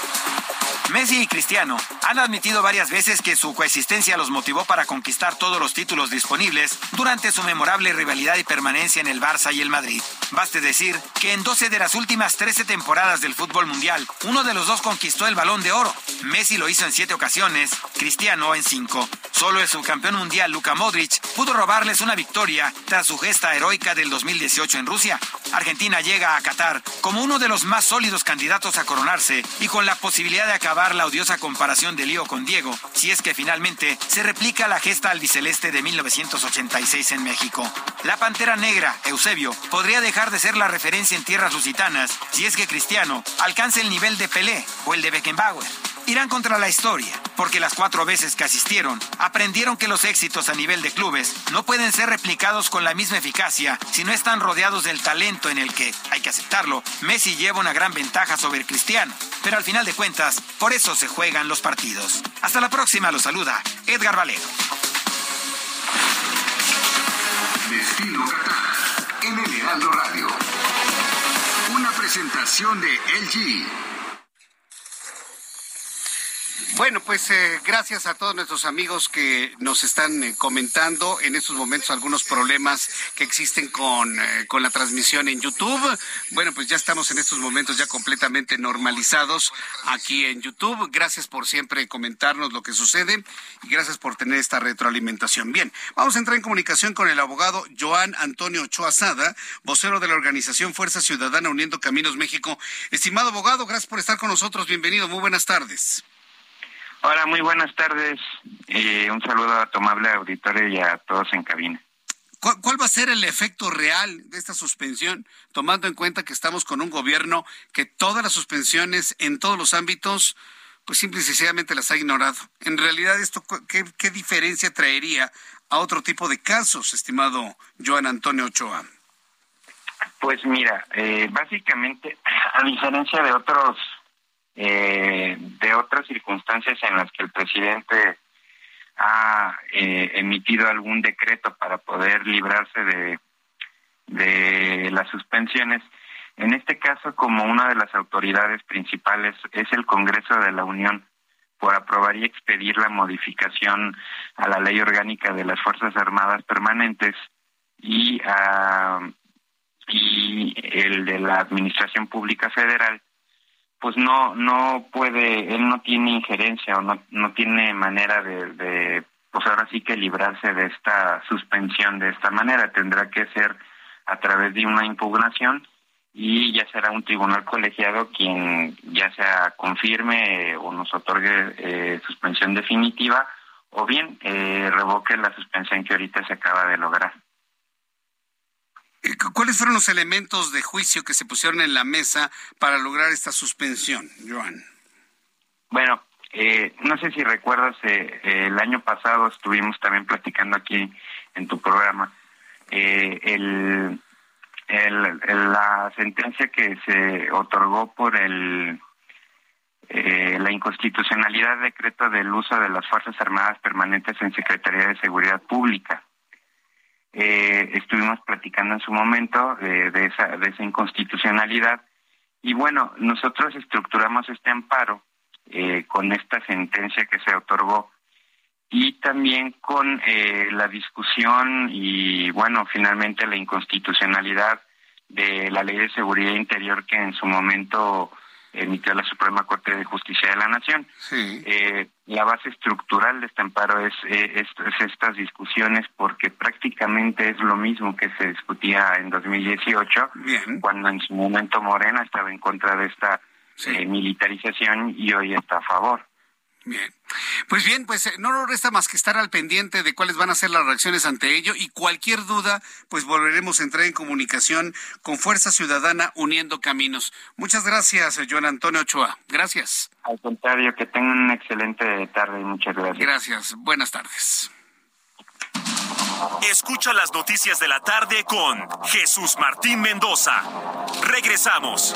Messi y Cristiano han admitido varias veces que su coexistencia los motivó para conquistar todos los títulos disponibles durante su memorable rivalidad y permanencia en el Barça y el Madrid. Baste decir que en 12 de las últimas 13 temporadas del fútbol mundial, uno de los dos conquistó el balón de oro. Messi lo hizo en 7 ocasiones, Cristiano en 5. Solo el subcampeón mundial Luka Modric pudo robarles una victoria tras su gesta heroica del 2018 en Rusia. Argentina llega a Qatar como uno de los más sólidos candidatos a coronarse y con la posibilidad de acabar la odiosa comparación de Lío con Diego, si es que finalmente se replica la gesta albiceleste de 1986 en México. La Pantera Negra, Eusebio, podría dejar de ser la referencia en tierras lusitanas si es que Cristiano alcance el nivel de Pelé o el de Beckenbauer irán contra la historia, porque las cuatro veces que asistieron aprendieron que los éxitos a nivel de clubes no pueden ser replicados con la misma eficacia si no están rodeados del talento en el que, hay que aceptarlo, Messi lleva una gran ventaja sobre Cristiano. Pero al final de cuentas, por eso se juegan los partidos. Hasta la próxima, los saluda Edgar Valero. Destino Qatar en el Heraldo Radio. Una presentación de LG. Bueno, pues eh, gracias a todos nuestros amigos que nos están eh, comentando en estos momentos algunos problemas que existen con, eh, con la transmisión en YouTube. Bueno, pues ya estamos en estos momentos ya completamente normalizados aquí en YouTube. Gracias por siempre comentarnos lo que sucede y gracias por tener esta retroalimentación. Bien, vamos a entrar en comunicación con el abogado Joan Antonio Ochoa Sada, vocero de la organización Fuerza Ciudadana Uniendo Caminos México. Estimado abogado, gracias por estar con nosotros. Bienvenido, muy buenas tardes. Hola, muy buenas tardes. Eh, un saludo a tu amable auditorio y a todos en cabina. ¿Cuál, va a ser el efecto real de esta suspensión, tomando en cuenta que estamos con un gobierno que todas las suspensiones en todos los ámbitos, pues simple y sencillamente las ha ignorado? En realidad, esto ¿qué, qué diferencia traería a otro tipo de casos, estimado Joan Antonio Ochoa? Pues mira, eh, básicamente, a diferencia de otros eh, de otras circunstancias en las que el presidente ha eh, emitido algún decreto para poder librarse de, de las suspensiones. En este caso, como una de las autoridades principales es el Congreso de la Unión por aprobar y expedir la modificación a la ley orgánica de las Fuerzas Armadas Permanentes y, a, y el de la Administración Pública Federal, pues no no puede, él no tiene injerencia o no, no tiene manera de, pues ahora sí que librarse de esta suspensión de esta manera. Tendrá que ser a través de una impugnación y ya será un tribunal colegiado quien ya sea confirme o nos otorgue eh, suspensión definitiva o bien eh, revoque la suspensión que ahorita se acaba de lograr. Eh, ¿Cuáles fueron los elementos de juicio que se pusieron en la mesa para lograr esta suspensión, Joan? Bueno, eh, no sé si recuerdas, eh, el año pasado estuvimos también platicando aquí en tu programa el el, la sentencia que se otorgó por el eh, la inconstitucionalidad decreto del uso de las Fuerzas Armadas permanentes en Secretaría de Seguridad Pública. Eh, estuvimos platicando en su momento de, de, esa, de esa inconstitucionalidad. Y bueno, nosotros estructuramos este amparo eh, con esta sentencia que se otorgó y también con eh, la discusión y, bueno, finalmente la inconstitucionalidad de la Ley de Seguridad Interior que en su momento emitió la Suprema Corte de Justicia de la Nación. Eh, la base estructural de este amparo es, eh, es, estas discusiones porque prácticamente es lo mismo que se discutía en 2018, cuando en su momento Morena estaba en contra de esta eh, militarización y hoy está a favor. Bien. Pues bien, pues eh, no nos resta más que estar al pendiente de cuáles van a ser las reacciones ante ello y cualquier duda, pues volveremos a entrar en comunicación con Fuerza Ciudadana Uniendo Caminos. Muchas gracias, eh, Joan Antonio Ochoa. Gracias. Al contrario, que tengan una excelente tarde y muchas gracias. Gracias. Buenas tardes. Escucha las noticias de la tarde con Jesús Martín Mendoza. Regresamos.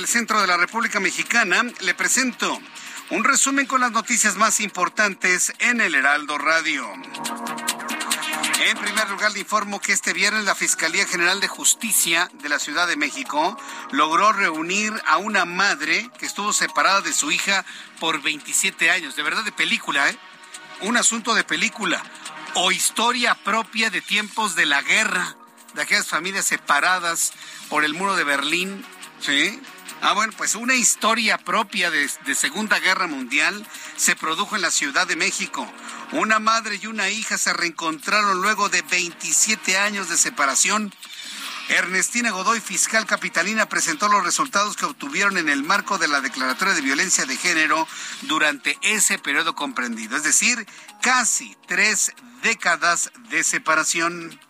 Del centro de la República Mexicana, le presento un resumen con las noticias más importantes en el Heraldo Radio. En primer lugar, le informo que este viernes la Fiscalía General de Justicia de la Ciudad de México logró reunir a una madre que estuvo separada de su hija por 27 años. De verdad, de película, ¿eh? Un asunto de película o historia propia de tiempos de la guerra, de aquellas familias separadas por el muro de Berlín Sí. Ah, bueno, pues una historia propia de, Segunda Guerra Mundial se produjo en la Ciudad de México. Una madre y una hija se reencontraron luego de 27 años de separación. Ernestina Godoy, fiscal capitalina, presentó los resultados que obtuvieron en el marco de la Declaratoria de Violencia de Género durante ese periodo comprendido, es decir, casi tres décadas de separación.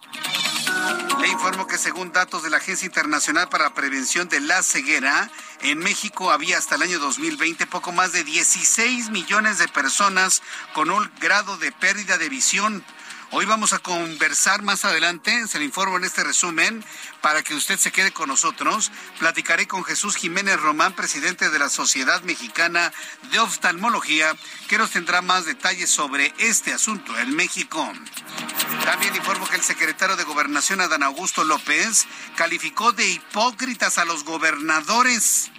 Le informo que según datos de la Agencia Internacional para la Prevención de la Ceguera, en México había hasta el año 2020 poco más de 16 millones de personas con un grado de pérdida de visión. Hoy vamos a conversar más adelante, se lo informo en este resumen, para que usted se quede con nosotros. Platicaré con Jesús Jiménez Román, presidente de la Sociedad Mexicana de Oftalmología, que nos tendrá más detalles sobre este asunto en México. También informo que el secretario de Gobernación, Adán Augusto López, calificó de hipócritas a los gobernadores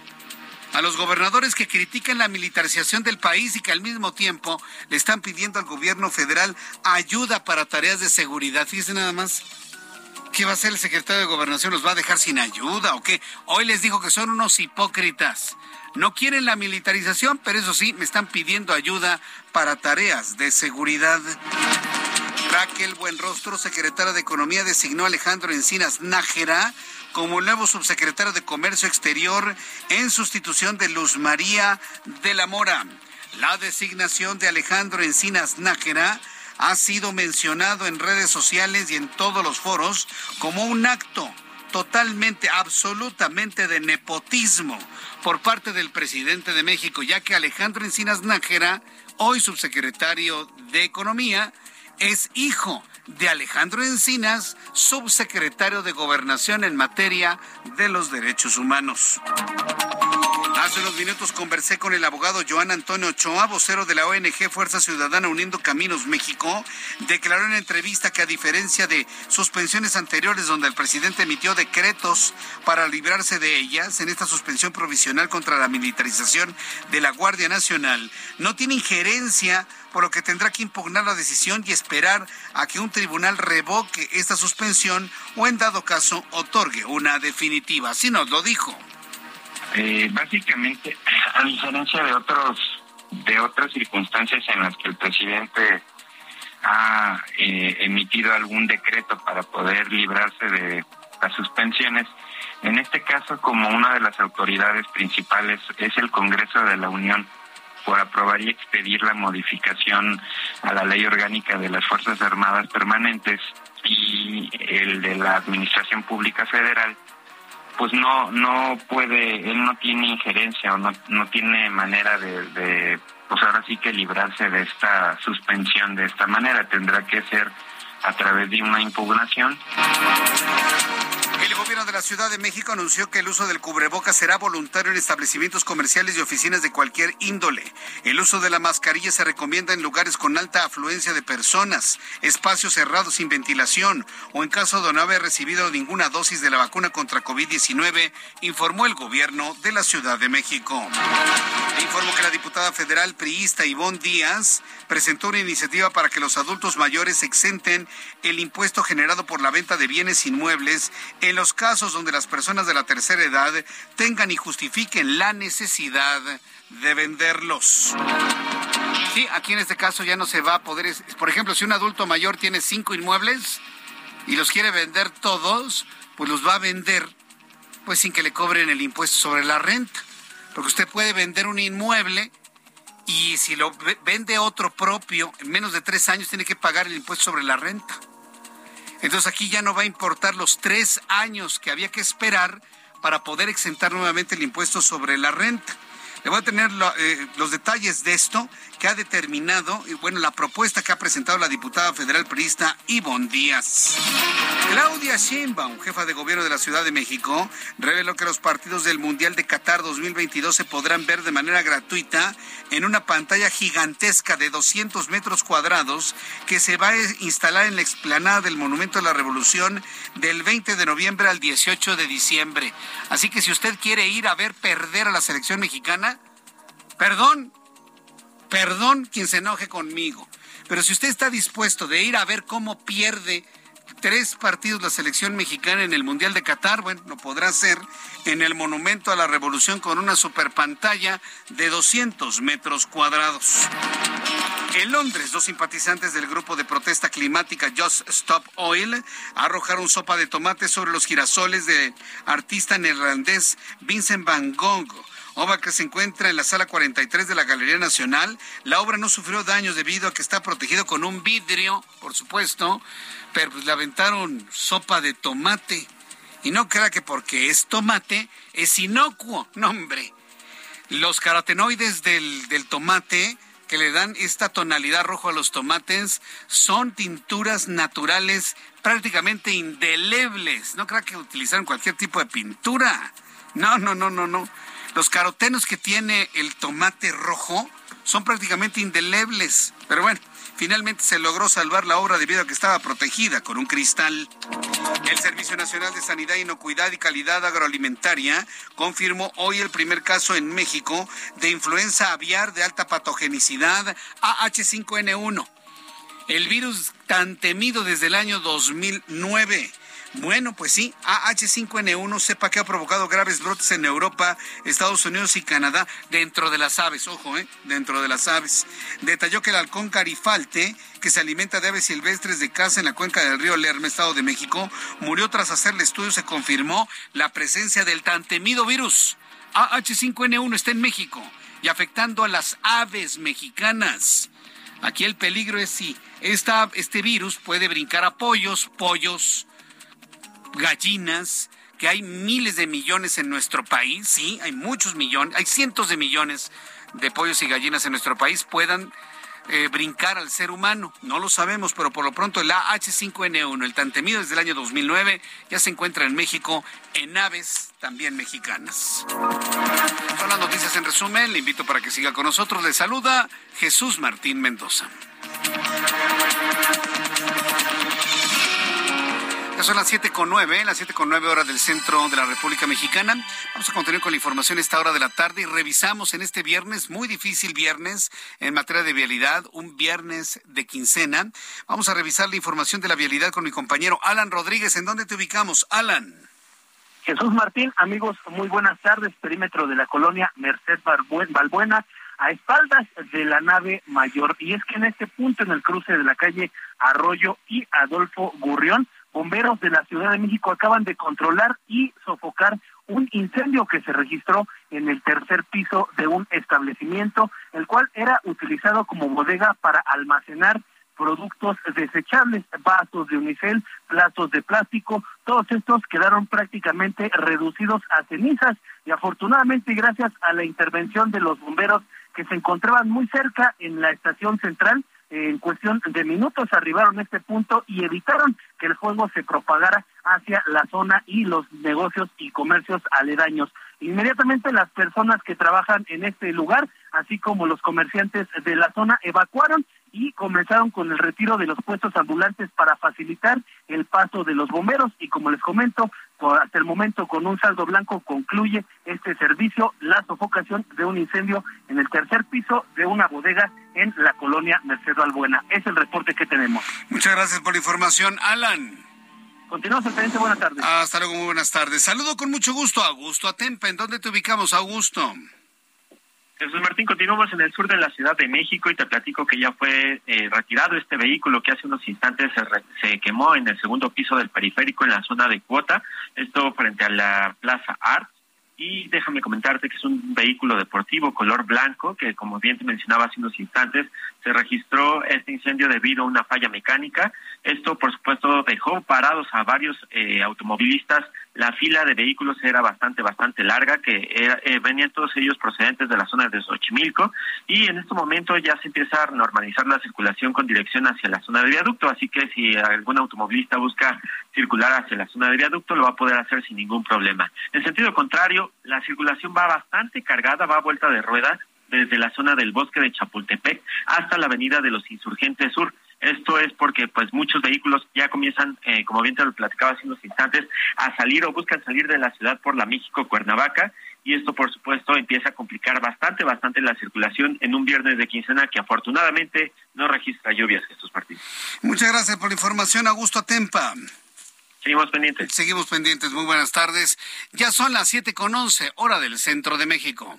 a los gobernadores que critican la militarización del país y que al mismo tiempo le están pidiendo al gobierno federal ayuda para tareas de seguridad. Fíjense nada más. ¿Qué va a hacer el secretario de Gobernación? ¿Los va a dejar sin ayuda o qué? Hoy les dijo que son unos hipócritas. No quieren la militarización, pero eso sí, me están pidiendo ayuda para tareas de seguridad. Raquel Buenrostro, secretaria de Economía, designó a Alejandro Encinas Nájera como nuevo subsecretario de Comercio Exterior en sustitución de Luz María de la Mora. La designación de Alejandro Encinas Nájera ha sido mencionado en redes sociales y en todos los foros como un acto totalmente, absolutamente de nepotismo por parte del presidente de México, ya que Alejandro Encinas Nájera, hoy subsecretario de Economía, es hijo de Alejandro Encinas, subsecretario de Gobernación en materia de los derechos humanos. Hace unos minutos conversé con el abogado Joan Antonio Ochoa, vocero de la ONG Fuerza Ciudadana Uniendo Caminos México. Declaró en entrevista que a diferencia de suspensiones anteriores donde el presidente emitió decretos para librarse de ellas, en esta suspensión provisional contra la militarización de la Guardia Nacional, no tiene injerencia por lo que tendrá que impugnar la decisión y esperar a que un tribunal revoque esta suspensión o en dado caso otorgue una definitiva. Así nos lo dijo. Eh, básicamente, a diferencia de otros de otras circunstancias en las que el presidente ha eh, emitido algún decreto para poder librarse de las suspensiones, en este caso, como una de las autoridades principales es el Congreso de la Unión por aprobar y expedir la modificación a la ley orgánica de las Fuerzas Armadas Permanentes y el de la Administración Pública Federal, pues no no puede, él no tiene injerencia o no, no tiene manera de, de, pues ahora sí que librarse de esta suspensión de esta manera, tendrá que ser a través de una impugnación. Gobierno de la Ciudad de México anunció que el uso del cubreboca será voluntario en establecimientos comerciales y oficinas de cualquier índole. El uso de la mascarilla se recomienda en lugares con alta afluencia de personas, espacios cerrados sin ventilación o en caso de no haber recibido ninguna dosis de la vacuna contra COVID-19, informó el gobierno de la Ciudad de México. informó que la diputada federal priista Ivonne Díaz presentó una iniciativa para que los adultos mayores exenten el impuesto generado por la venta de bienes inmuebles en los casos donde las personas de la tercera edad tengan y justifiquen la necesidad de venderlos. Sí, aquí en este caso ya no se va a poder, por ejemplo, si un adulto mayor tiene cinco inmuebles y los quiere vender todos, pues los va a vender pues sin que le cobren el impuesto sobre la renta. Porque usted puede vender un inmueble y si lo vende otro propio en menos de tres años tiene que pagar el impuesto sobre la renta. Entonces aquí ya no va a importar los tres años que había que esperar para poder exentar nuevamente el impuesto sobre la renta. Le voy a tener eh, los detalles de esto que ha determinado, y bueno, la propuesta que ha presentado la diputada federal priista Ivonne Díaz. Claudia Sheinbaum, jefa de gobierno de la Ciudad de México, reveló que los partidos del Mundial de Qatar 2022 se podrán ver de manera gratuita en una pantalla gigantesca de 200 metros cuadrados que se va a instalar en la explanada del Monumento a la Revolución del 20 de noviembre al 18 de diciembre. Así que si usted quiere ir a ver perder a la selección mexicana, perdón, perdón quien se enoje conmigo, pero si usted está dispuesto de ir a ver cómo pierde tres partidos la selección mexicana en el Mundial de Qatar, bueno, lo podrá hacer en el Monumento a la Revolución con una super pantalla de 200 metros cuadrados. En Londres, dos simpatizantes del grupo de protesta climática Just Stop Oil arrojaron sopa de tomate sobre los girasoles del artista neerlandés Vincent van Gogh obra que se encuentra en la sala 43 de la Galería Nacional. La obra no sufrió daños debido a que está protegido con un vidrio, por supuesto, pero pues le aventaron sopa de tomate. Y no crea que porque es tomate es inocuo, no hombre. Los carotenoides del, del tomate que le dan esta tonalidad rojo a los tomates son tinturas naturales prácticamente indelebles. No crea que utilizaron cualquier tipo de pintura. No, no, no, no, no. Los carotenos que tiene el tomate rojo son prácticamente indelebles. Pero bueno, finalmente se logró salvar la obra debido a que estaba protegida con un cristal. El Servicio Nacional de Sanidad, Inocuidad y Calidad Agroalimentaria confirmó hoy el primer caso en México de influenza aviar de alta patogenicidad AH5N1, el virus tan temido desde el año 2009. Bueno, pues sí, AH5N1 sepa que ha provocado graves brotes en Europa, Estados Unidos y Canadá dentro de las aves, ojo, eh, dentro de las aves. Detalló que el halcón carifalte, que se alimenta de aves silvestres de caza en la cuenca del río Lerma, Estado de México, murió tras hacerle estudio, se confirmó la presencia del tan temido virus. AH5N1 está en México y afectando a las aves mexicanas. Aquí el peligro es si esta, este virus puede brincar a pollos, pollos, gallinas, que hay miles de millones en nuestro país, sí, hay muchos millones, hay cientos de millones de pollos y gallinas en nuestro país, puedan eh, brincar al ser humano. No lo sabemos, pero por lo pronto el AH5N1, el tan temido desde el año 2009, ya se encuentra en México en aves también mexicanas. Son las noticias en resumen. Le invito para que siga con nosotros. Le saluda Jesús Martín Mendoza. Son las siete con nueve, las siete con nueve horas del centro de la República Mexicana. Vamos a continuar con la información esta hora de la tarde y revisamos en este viernes, muy difícil viernes en materia de vialidad, un viernes de quincena. Vamos a revisar la información de la vialidad con mi compañero Alan Rodríguez. ¿En dónde te ubicamos, Alan? Jesús Martín, amigos, muy buenas tardes. Perímetro de la colonia Merced Balbuena a espaldas de la nave mayor. Y es que en este punto, en el cruce de la calle Arroyo y Adolfo Gurrión, bomberos de la Ciudad de México acaban de controlar y sofocar un incendio que se registró en el tercer piso de un establecimiento, el cual era utilizado como bodega para almacenar productos desechables, vasos de unicel, platos de plástico, todos estos quedaron prácticamente reducidos a cenizas y afortunadamente gracias a la intervención de los bomberos que se encontraban muy cerca en la estación central, en cuestión de minutos arribaron a este punto y evitaron que el fuego se propagara hacia la zona y los negocios y comercios aledaños. Inmediatamente las personas que trabajan en este lugar, así como los comerciantes de la zona, evacuaron y comenzaron con el retiro de los puestos ambulantes para facilitar el paso de los bomberos y como les comento, hasta el momento con un saldo blanco concluye este servicio la sofocación de un incendio en el tercer piso de una bodega en la colonia Mercedes Albuena. Es el reporte que tenemos. Muchas gracias por la información, Alan. Continuamos excelente, buenas tardes. Hasta luego, muy buenas tardes. Saludo con mucho gusto a Augusto Atempa. ¿En dónde te ubicamos, Augusto? Jesús Martín, continuamos en el sur de la Ciudad de México y te platico que ya fue eh, retirado este vehículo que hace unos instantes se, se, quemó en el segundo piso del periférico en la zona de Cuota, esto frente a la Plaza Art. Y déjame comentarte que es un vehículo deportivo color blanco que, como bien te mencionaba hace unos instantes, se registró este incendio debido a una falla mecánica. Esto, por supuesto, dejó parados a varios eh, automovilistas. La fila de vehículos era bastante, bastante larga, que eh, venían todos ellos procedentes de la zona de Xochimilco. Y en este momento ya se empieza a normalizar la circulación con dirección hacia la zona de viaducto. Así que si algún automovilista busca circular hacia la zona de viaducto, lo va a poder hacer sin ningún problema. En sentido contrario, la circulación va bastante cargada, va a vuelta de rueda desde la zona del bosque de Chapultepec hasta la avenida de los Insurgentes Sur. Esto es porque pues muchos vehículos ya comienzan, eh, como bien te lo platicaba hace unos instantes, a salir o buscan salir de la ciudad por la México Cuernavaca y esto por supuesto empieza a complicar bastante, bastante la circulación en un viernes de quincena que afortunadamente no registra lluvias estos partidos. Muchas gracias por la información, Augusto Atempa. Seguimos pendientes. Seguimos pendientes. Muy buenas tardes. Ya son las siete con once, hora del centro de México.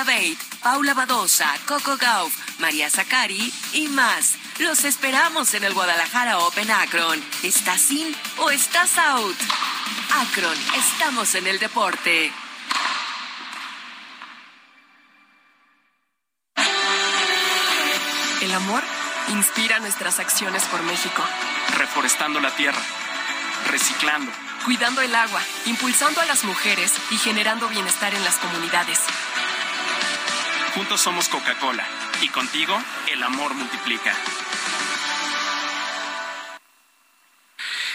Conta Paula Badosa, Coco Gauff, María Zacari y más. Los esperamos en el Guadalajara Open Akron. ¿Estás in o estás out? Akron, estamos en el deporte. El amor inspira nuestras acciones por México reforestando la tierra, reciclando, cuidando el agua, impulsando a las mujeres y generando bienestar en las comunidades. Juntos somos Coca-Cola y contigo el amor multiplica.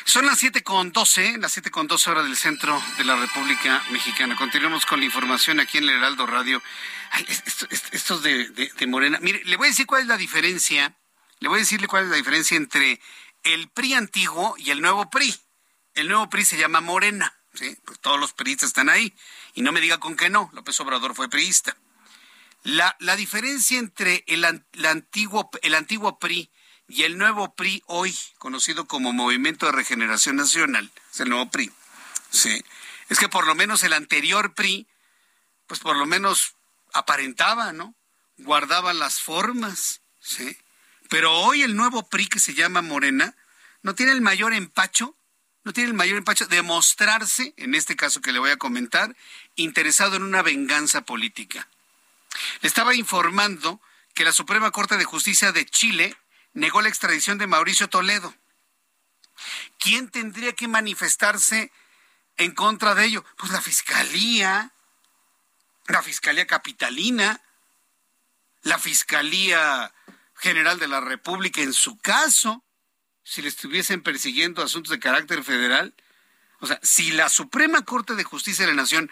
Son las siete con doce, las siete con doce horas del centro de la República Mexicana. Continuamos con la información aquí en el Heraldo Radio. Ay, estos de, de, Morena. Mire, le voy a decir cuál es la diferencia. Le voy a decirle cuál es la diferencia entre el PRI antiguo y el nuevo PRI. El nuevo PRI se llama Morena. ¿sí? Pues todos los priistas están ahí. Y no me diga con qué no. López Obrador fue priista. La, diferencia entre el, antiguo, el antiguo PRI y el nuevo PRI hoy, conocido como Movimiento de Regeneración Nacional, es el nuevo PRI. Sí. Es que por lo menos el anterior PRI, pues por lo menos aparentaba, ¿no? Guardaba las formas, ¿sí? Pero hoy el nuevo PRI que se llama Morena no tiene el mayor empacho, no tiene el mayor empacho de mostrarse, en este caso que le voy a comentar, interesado en una venganza política. Le estaba informando que la Suprema Corte de Justicia de Chile negó la extradición de Mauricio Toledo. ¿Quién tendría que manifestarse en contra de ello? Pues la Fiscalía, la Fiscalía Capitalina, la Fiscalía General de la República en su caso, si le estuviesen persiguiendo asuntos de carácter federal. O sea, si la Suprema Corte de Justicia de la Nación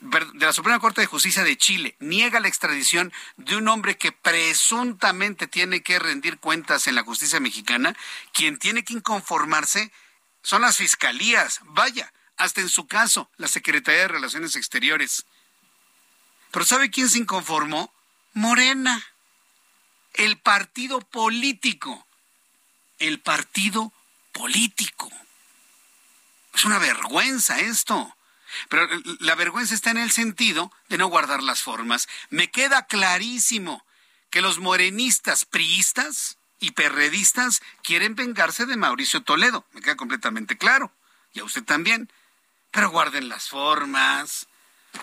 de la Suprema Corte de Justicia de Chile niega la extradición de un hombre que presuntamente tiene que rendir cuentas en la justicia mexicana, quien tiene que inconformarse son las fiscalías, vaya, hasta en su caso, la Secretaría de Relaciones Exteriores. Pero ¿sabe quién se inconformó? Morena, el partido político, el partido político. Es una vergüenza esto. Pero la vergüenza está en el sentido de no guardar las formas. Me queda clarísimo que los morenistas priistas y perredistas quieren vengarse de Mauricio Toledo. Me queda completamente claro. Y a usted también. Pero guarden las formas.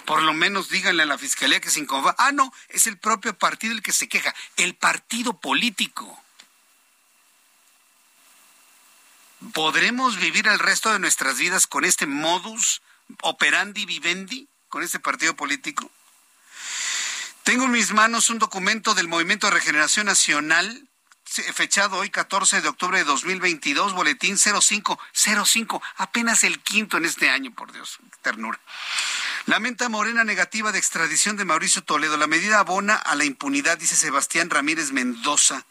Por lo menos díganle a la fiscalía que se inconforma. Ah, no, es el propio partido el que se queja. El partido político. ¿Podremos vivir el resto de nuestras vidas con este modus operandi vivendi con este partido político? Tengo en mis manos un documento del Movimiento de Regeneración Nacional, fechado hoy 14 de octubre de 2022, boletín 0505, apenas el quinto en este año, por Dios, ternura. Lamenta Morena negativa de extradición de Mauricio Toledo. La medida abona a la impunidad, dice Sebastián Ramírez Mendoza.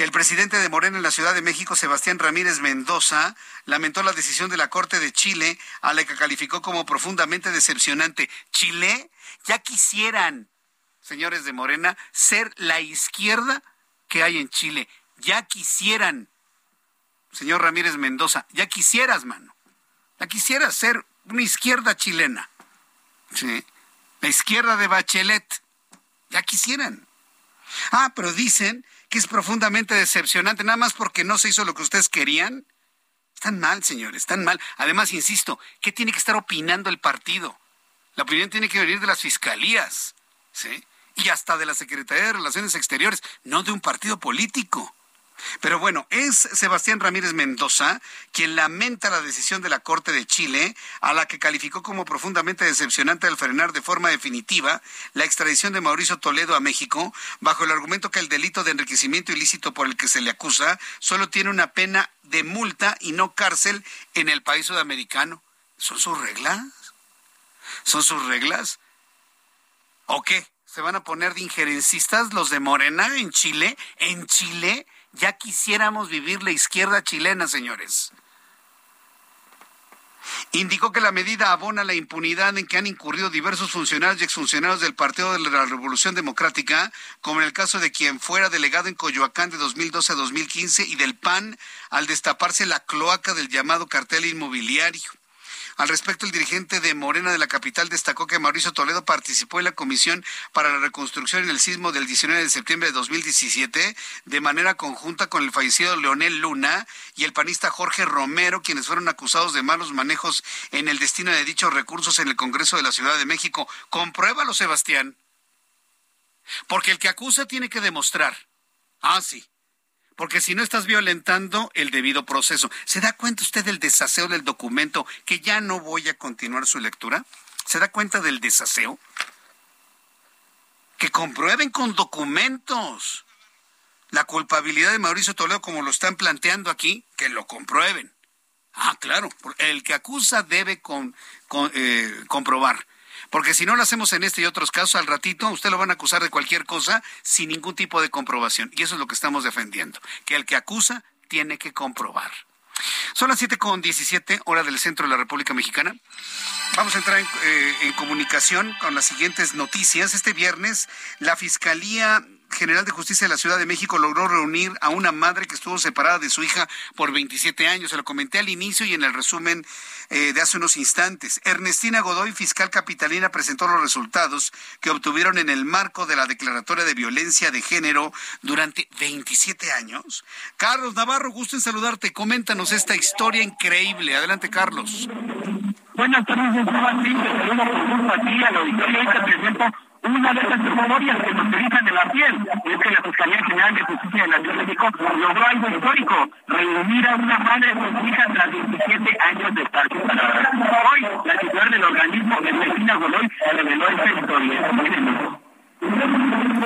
El presidente de Morena en la Ciudad de México, Sebastián Ramírez Mendoza, lamentó la decisión de la Corte de Chile, a la que calificó como profundamente decepcionante. Chile, ya quisieran, señores de Morena, ser la izquierda que hay en Chile. Ya quisieran, señor Ramírez Mendoza, ya quisieras, mano. Ya quisieras ser una izquierda chilena. Sí. La izquierda de Bachelet. Ya quisieran. Ah, pero dicen que es profundamente decepcionante, nada más porque no se hizo lo que ustedes querían. Están mal, señores, están mal. Además, insisto, ¿qué tiene que estar opinando el partido? La opinión tiene que venir de las fiscalías, ¿sí? Y hasta de la Secretaría de Relaciones Exteriores, no de un partido político. Pero bueno, es Sebastián Ramírez Mendoza quien lamenta la decisión de la Corte de Chile, a la que calificó como profundamente decepcionante al frenar de forma definitiva la extradición de Mauricio Toledo a México, bajo el argumento que el delito de enriquecimiento ilícito por el que se le acusa solo tiene una pena de multa y no cárcel en el país sudamericano. ¿Son sus reglas? ¿Son sus reglas? ¿O qué? ¿Se van a poner de injerencistas los de Morena en Chile? ¿En Chile? Ya quisiéramos vivir la izquierda chilena, señores. Indicó que la medida abona la impunidad en que han incurrido diversos funcionarios y exfuncionarios del Partido de la Revolución Democrática, como en el caso de quien fuera delegado en Coyoacán de 2012 a 2015 y del PAN al destaparse la cloaca del llamado cartel inmobiliario. Al respecto, el dirigente de Morena de la capital destacó que Mauricio Toledo participó en la Comisión para la Reconstrucción en el sismo del 19 de septiembre de 2017 de manera conjunta con el fallecido Leonel Luna y el panista Jorge Romero, quienes fueron acusados de malos manejos en el destino de dichos recursos en el Congreso de la Ciudad de México. Compruébalo, Sebastián. Porque el que acusa tiene que demostrar. Ah, sí porque si no estás violentando el debido proceso. ¿Se da cuenta usted del desaseo del documento que ya no voy a continuar su lectura? ¿Se da cuenta del desaseo? Que comprueben con documentos la culpabilidad de Mauricio Toledo como lo están planteando aquí, que lo comprueben. Ah, claro, el que acusa debe eh, comprobar. Porque si no lo hacemos en este y otros casos, al ratito usted lo van a acusar de cualquier cosa sin ningún tipo de comprobación. Y eso es lo que estamos defendiendo, que el que acusa tiene que comprobar. Son las siete con diecisiete, hora del centro de la República Mexicana. Vamos a entrar en, eh, en comunicación con las siguientes noticias. Este viernes, la Fiscalía General de Justicia de la Ciudad de México logró reunir a una madre que estuvo separada de su hija por 27 años. Se lo comenté al inicio y en el resumen eh, de hace unos instantes. Ernestina Godoy, fiscal capitalina, presentó los resultados que obtuvieron en el marco de la Declaratoria de Violencia de Género durante 27 años. Carlos Navarro, gusto en saludarte. Coméntanos esta historia increíble. Adelante, Carlos. Buenas tardes, Martín. Te saludo gusto aquí al auditorio una de esas memorias que nos utilizan en la piel es que la Fiscalía General de Justicia de la Ciudad de México logró algo histórico, reunir a una madre con su hija tras 27 años de estar separadas. Hoy, la titular del organismo, Ernestina Godoy, reveló esta historia.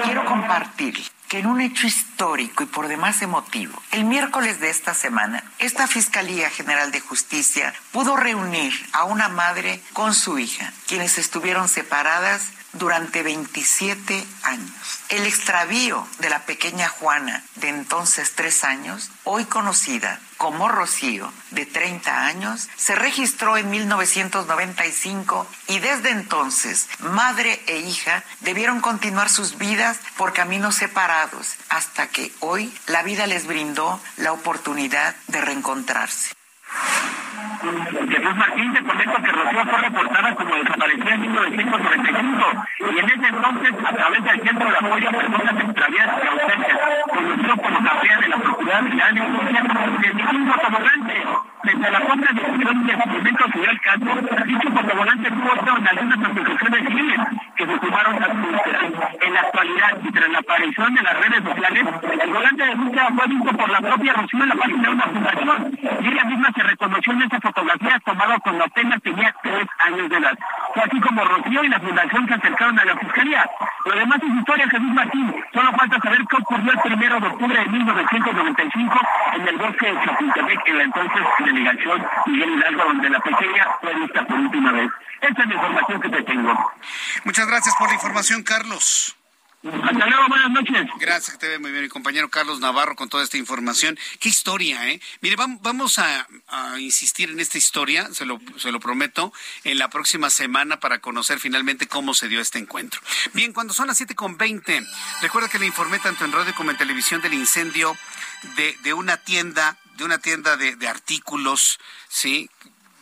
Quiero compartir en un hecho histórico y por demás emotivo, el miércoles de esta semana, esta Fiscalía General de Justicia pudo reunir a una madre con su hija, quienes estuvieron separadas durante 27 años. El extravío de la pequeña Juana, de entonces tres años, hoy conocida como Rocío, de 30 años, se registró en 1995 y desde entonces madre e hija debieron continuar sus vidas por caminos separados hasta que hoy la vida les brindó la oportunidad de reencontrarse. Jesús Martín, te comento que Rocío fue reportada como desaparecida en 1995 y en ese entonces, a través del Centro de Apoyo a Personas Extraviadas y Ausentes, conocido como CAPEA de la Procuraduría General de Justicia, se un fotovolante. Desde la compra de de experimentos sobre el caso, dicho fotovolante tuvo en algunas asociaciones civiles que se sumaron a su En la actualidad, y tras la aparición de las redes sociales, el volante de búsqueda fue visto por la propia Rocío en la página de una fundación se reconoció en esa fotografía tomada cuando apenas tenía tres años de edad. Fue así como Rocío y la fundación se acercaron a la fiscalía. Lo demás es historia, Jesús Martín. Solo falta saber qué ocurrió el primero de octubre de 1995 en el bosque de Chapultepec, en la entonces delegación Miguel Hidalgo, donde la pequeña fue vista por última vez. Esa es la información que te tengo. Muchas gracias por la información, Carlos. Hasta luego, buenas noches. Gracias, que te ve muy bien mi compañero Carlos Navarro con toda esta información. Qué historia, ¿eh? Mire, vamos a, insistir en esta historia, se lo, se lo prometo, en la próxima semana para conocer finalmente cómo se dio este encuentro. Bien, cuando son las siete con veinte, recuerda que le informé tanto en radio como en televisión del incendio de, de una tienda, de una tienda de, de artículos, ¿sí?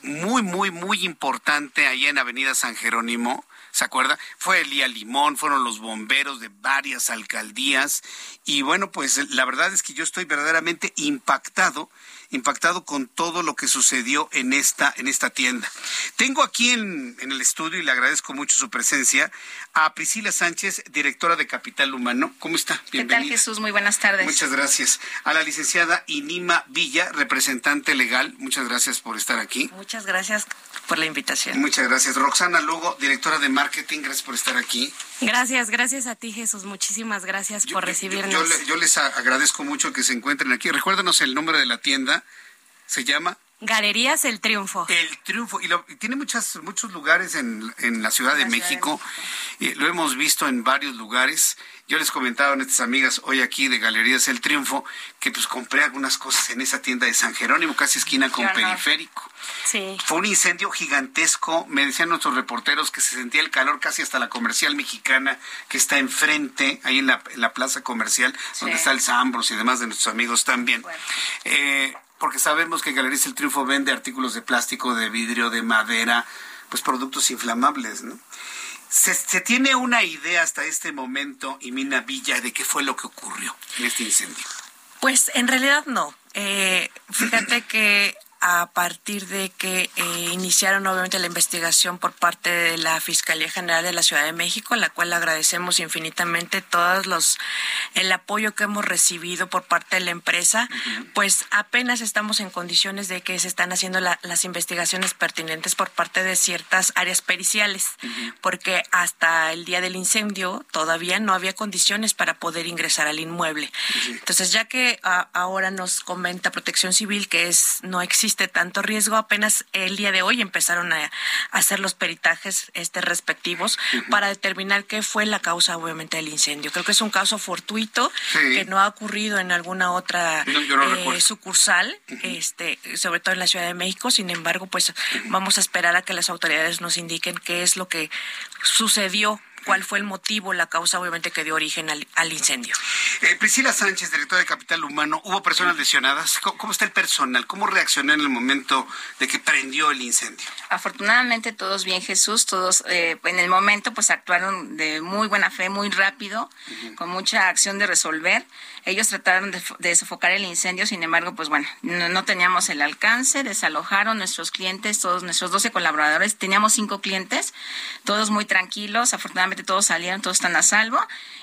Muy, muy, muy importante allá en Avenida San Jerónimo ¿se acuerda? Fue Elía Limón, fueron los bomberos de varias alcaldías y bueno, pues la verdad es que yo estoy verdaderamente impactado impactado con todo lo que sucedió en esta, en esta tienda. Tengo aquí en, en, el estudio, y le agradezco mucho su presencia, a Priscila Sánchez, directora de Capital Humano. ¿Cómo está? Bienvenida. ¿Qué tal, Jesús? Muy buenas tardes. Muchas gracias. A la licenciada Inima Villa, representante legal. Muchas gracias por estar aquí. Muchas gracias por la invitación. Muchas gracias. Roxana Lugo, directora de marketing, gracias por estar aquí. Gracias, gracias a ti, Jesús. Muchísimas gracias por recibirnos. Yo, yo, les agradezco mucho que se encuentren aquí. Recuérdanos el nombre de la tienda. Se llama Galerías El Triunfo. El Triunfo. Y, lo, tiene muchas, muchos lugares en, en la Ciudad de México. lo hemos visto en varios lugares. Yo les comentaba a nuestras amigas hoy aquí de Galerías El Triunfo que pues compré algunas cosas en esa tienda de San Jerónimo, casi esquina con Periférico. Sí. Fue un incendio gigantesco. Me decían nuestros reporteros que se sentía el calor casi hasta la comercial mexicana que está enfrente, ahí en la, plaza comercial, donde está el Zambros y demás de nuestros amigos también. Eh, porque sabemos que Galerías El Triunfo vende artículos de plástico, de vidrio, de madera, pues productos inflamables, ¿no? ¿Se, tiene una idea hasta este momento, Imina Villa, de qué fue lo que ocurrió en este incendio? Pues en realidad no. Eh, fíjate que a partir de que eh, iniciaron obviamente la investigación por parte de la Fiscalía General de la Ciudad de México, la cual agradecemos infinitamente todos los el apoyo que hemos recibido por parte de la empresa, pues apenas estamos en condiciones de que se están haciendo las investigaciones pertinentes por parte de ciertas áreas periciales, porque hasta el día del incendio todavía no había condiciones para poder ingresar al inmueble. Entonces, ya que ahora nos comenta Protección Civil que es no existe tanto riesgo. Apenas el día de hoy empezaron a, hacer los peritajes este, respectivos para determinar qué fue la causa, obviamente, del incendio. Creo que es un caso fortuito que no ha ocurrido en alguna otra eh, sucursal, este, sobre todo en la Ciudad de México. Sin embargo, pues vamos a esperar a que las autoridades nos indiquen qué es lo que sucedió cuál fue el motivo, la causa obviamente que dio origen al, incendio. Eh, Priscila Sánchez, directora de Capital Humano, ¿hubo personas lesionadas? ¿Cómo, está el personal? ¿Cómo reaccionó en el momento de que prendió el incendio? Afortunadamente todos bien, Jesús, todos eh, en el momento pues actuaron de muy buena fe, muy rápido, con mucha acción de resolver. Ellos trataron de, sofocar el incendio, sin embargo, pues bueno, no, teníamos el alcance, desalojaron nuestros clientes, todos nuestros 12 colaboradores, teníamos cinco clientes, todos muy tranquilos, afortunadamente todos salieron, todos están a salvo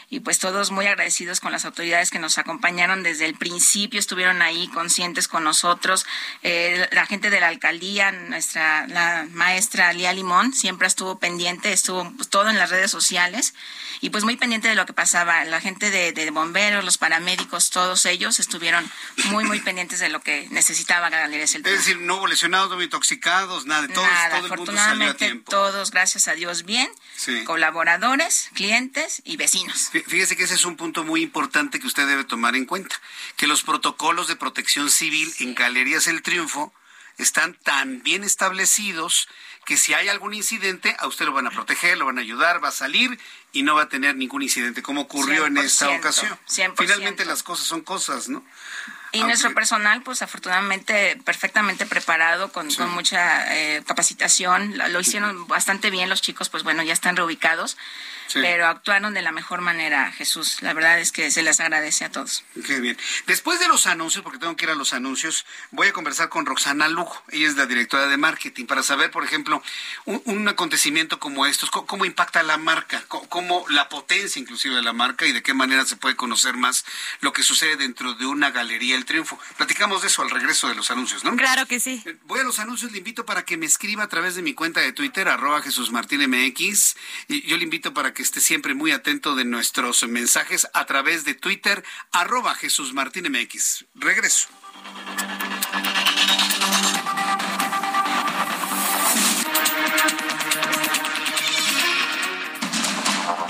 y pues todos muy agradecidos con las autoridades que nos acompañaron desde el principio, estuvieron ahí conscientes con nosotros, eh, la gente de la alcaldía, nuestra la maestra Lía Limón siempre estuvo pendiente, estuvo pues, todo en las redes sociales y pues muy pendiente de lo que pasaba, la gente de, bomberos, los paramédicos, todos ellos estuvieron muy muy pendientes de lo que necesitaba Galería Es decir, no hubo lesionados, no hubo intoxicados, nada, de todos, nada, afortunadamente todos, gracias a Dios, bien, colaboradores, clientes y vecinos. Fíjese que ese es un punto muy importante que usted debe tomar en cuenta, que los protocolos de protección civil en Galerías El Triunfo están tan bien establecidos que si hay algún incidente, a usted lo van a proteger, lo van a ayudar, va a salir y no va a tener ningún incidente, como ocurrió en esta ocasión. Finalmente las cosas son cosas, ¿no? Y nuestro personal, pues afortunadamente perfectamente preparado, con, con mucha eh, capacitación, lo hicieron bastante bien los chicos, pues bueno, ya están reubicados pero actuaron de la mejor manera, Jesús. La verdad es que se les agradece a todos. Qué bien. Después de los anuncios, porque tengo que ir a los anuncios, voy a conversar con Roxana Lujo. Ella es la directora de marketing para saber, por ejemplo, un, acontecimiento como estos, cómo, impacta la marca, cómo, la potencia inclusive de la marca y de qué manera se puede conocer más lo que sucede dentro de una galería El Triunfo. Platicamos de eso al regreso de los anuncios, ¿no? Claro que sí. Eh, voy a los anuncios, le invito para que me escriba a través de mi cuenta de Twitter, arroba Jesús Martín MX. Y yo le invito para que que esté siempre muy atento de nuestros mensajes a través de Twitter, arroba Jesús Martín MX. Regreso.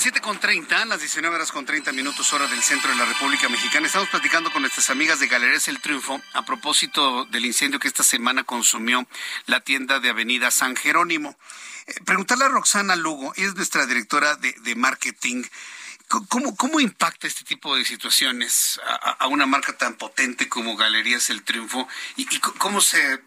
Las 7 con 30, las 19 horas con 30 minutos hora del centro de la República Mexicana. Estamos platicando con nuestras amigas de Galerías El Triunfo a propósito del incendio que esta semana consumió la tienda de Avenida San Jerónimo. Eh, preguntarle a Roxana Lugo, es nuestra directora de, marketing. ¿Cómo, ¿Cómo, impacta este tipo de situaciones a, una marca tan potente como Galerías El Triunfo? ¿Y, y cómo se,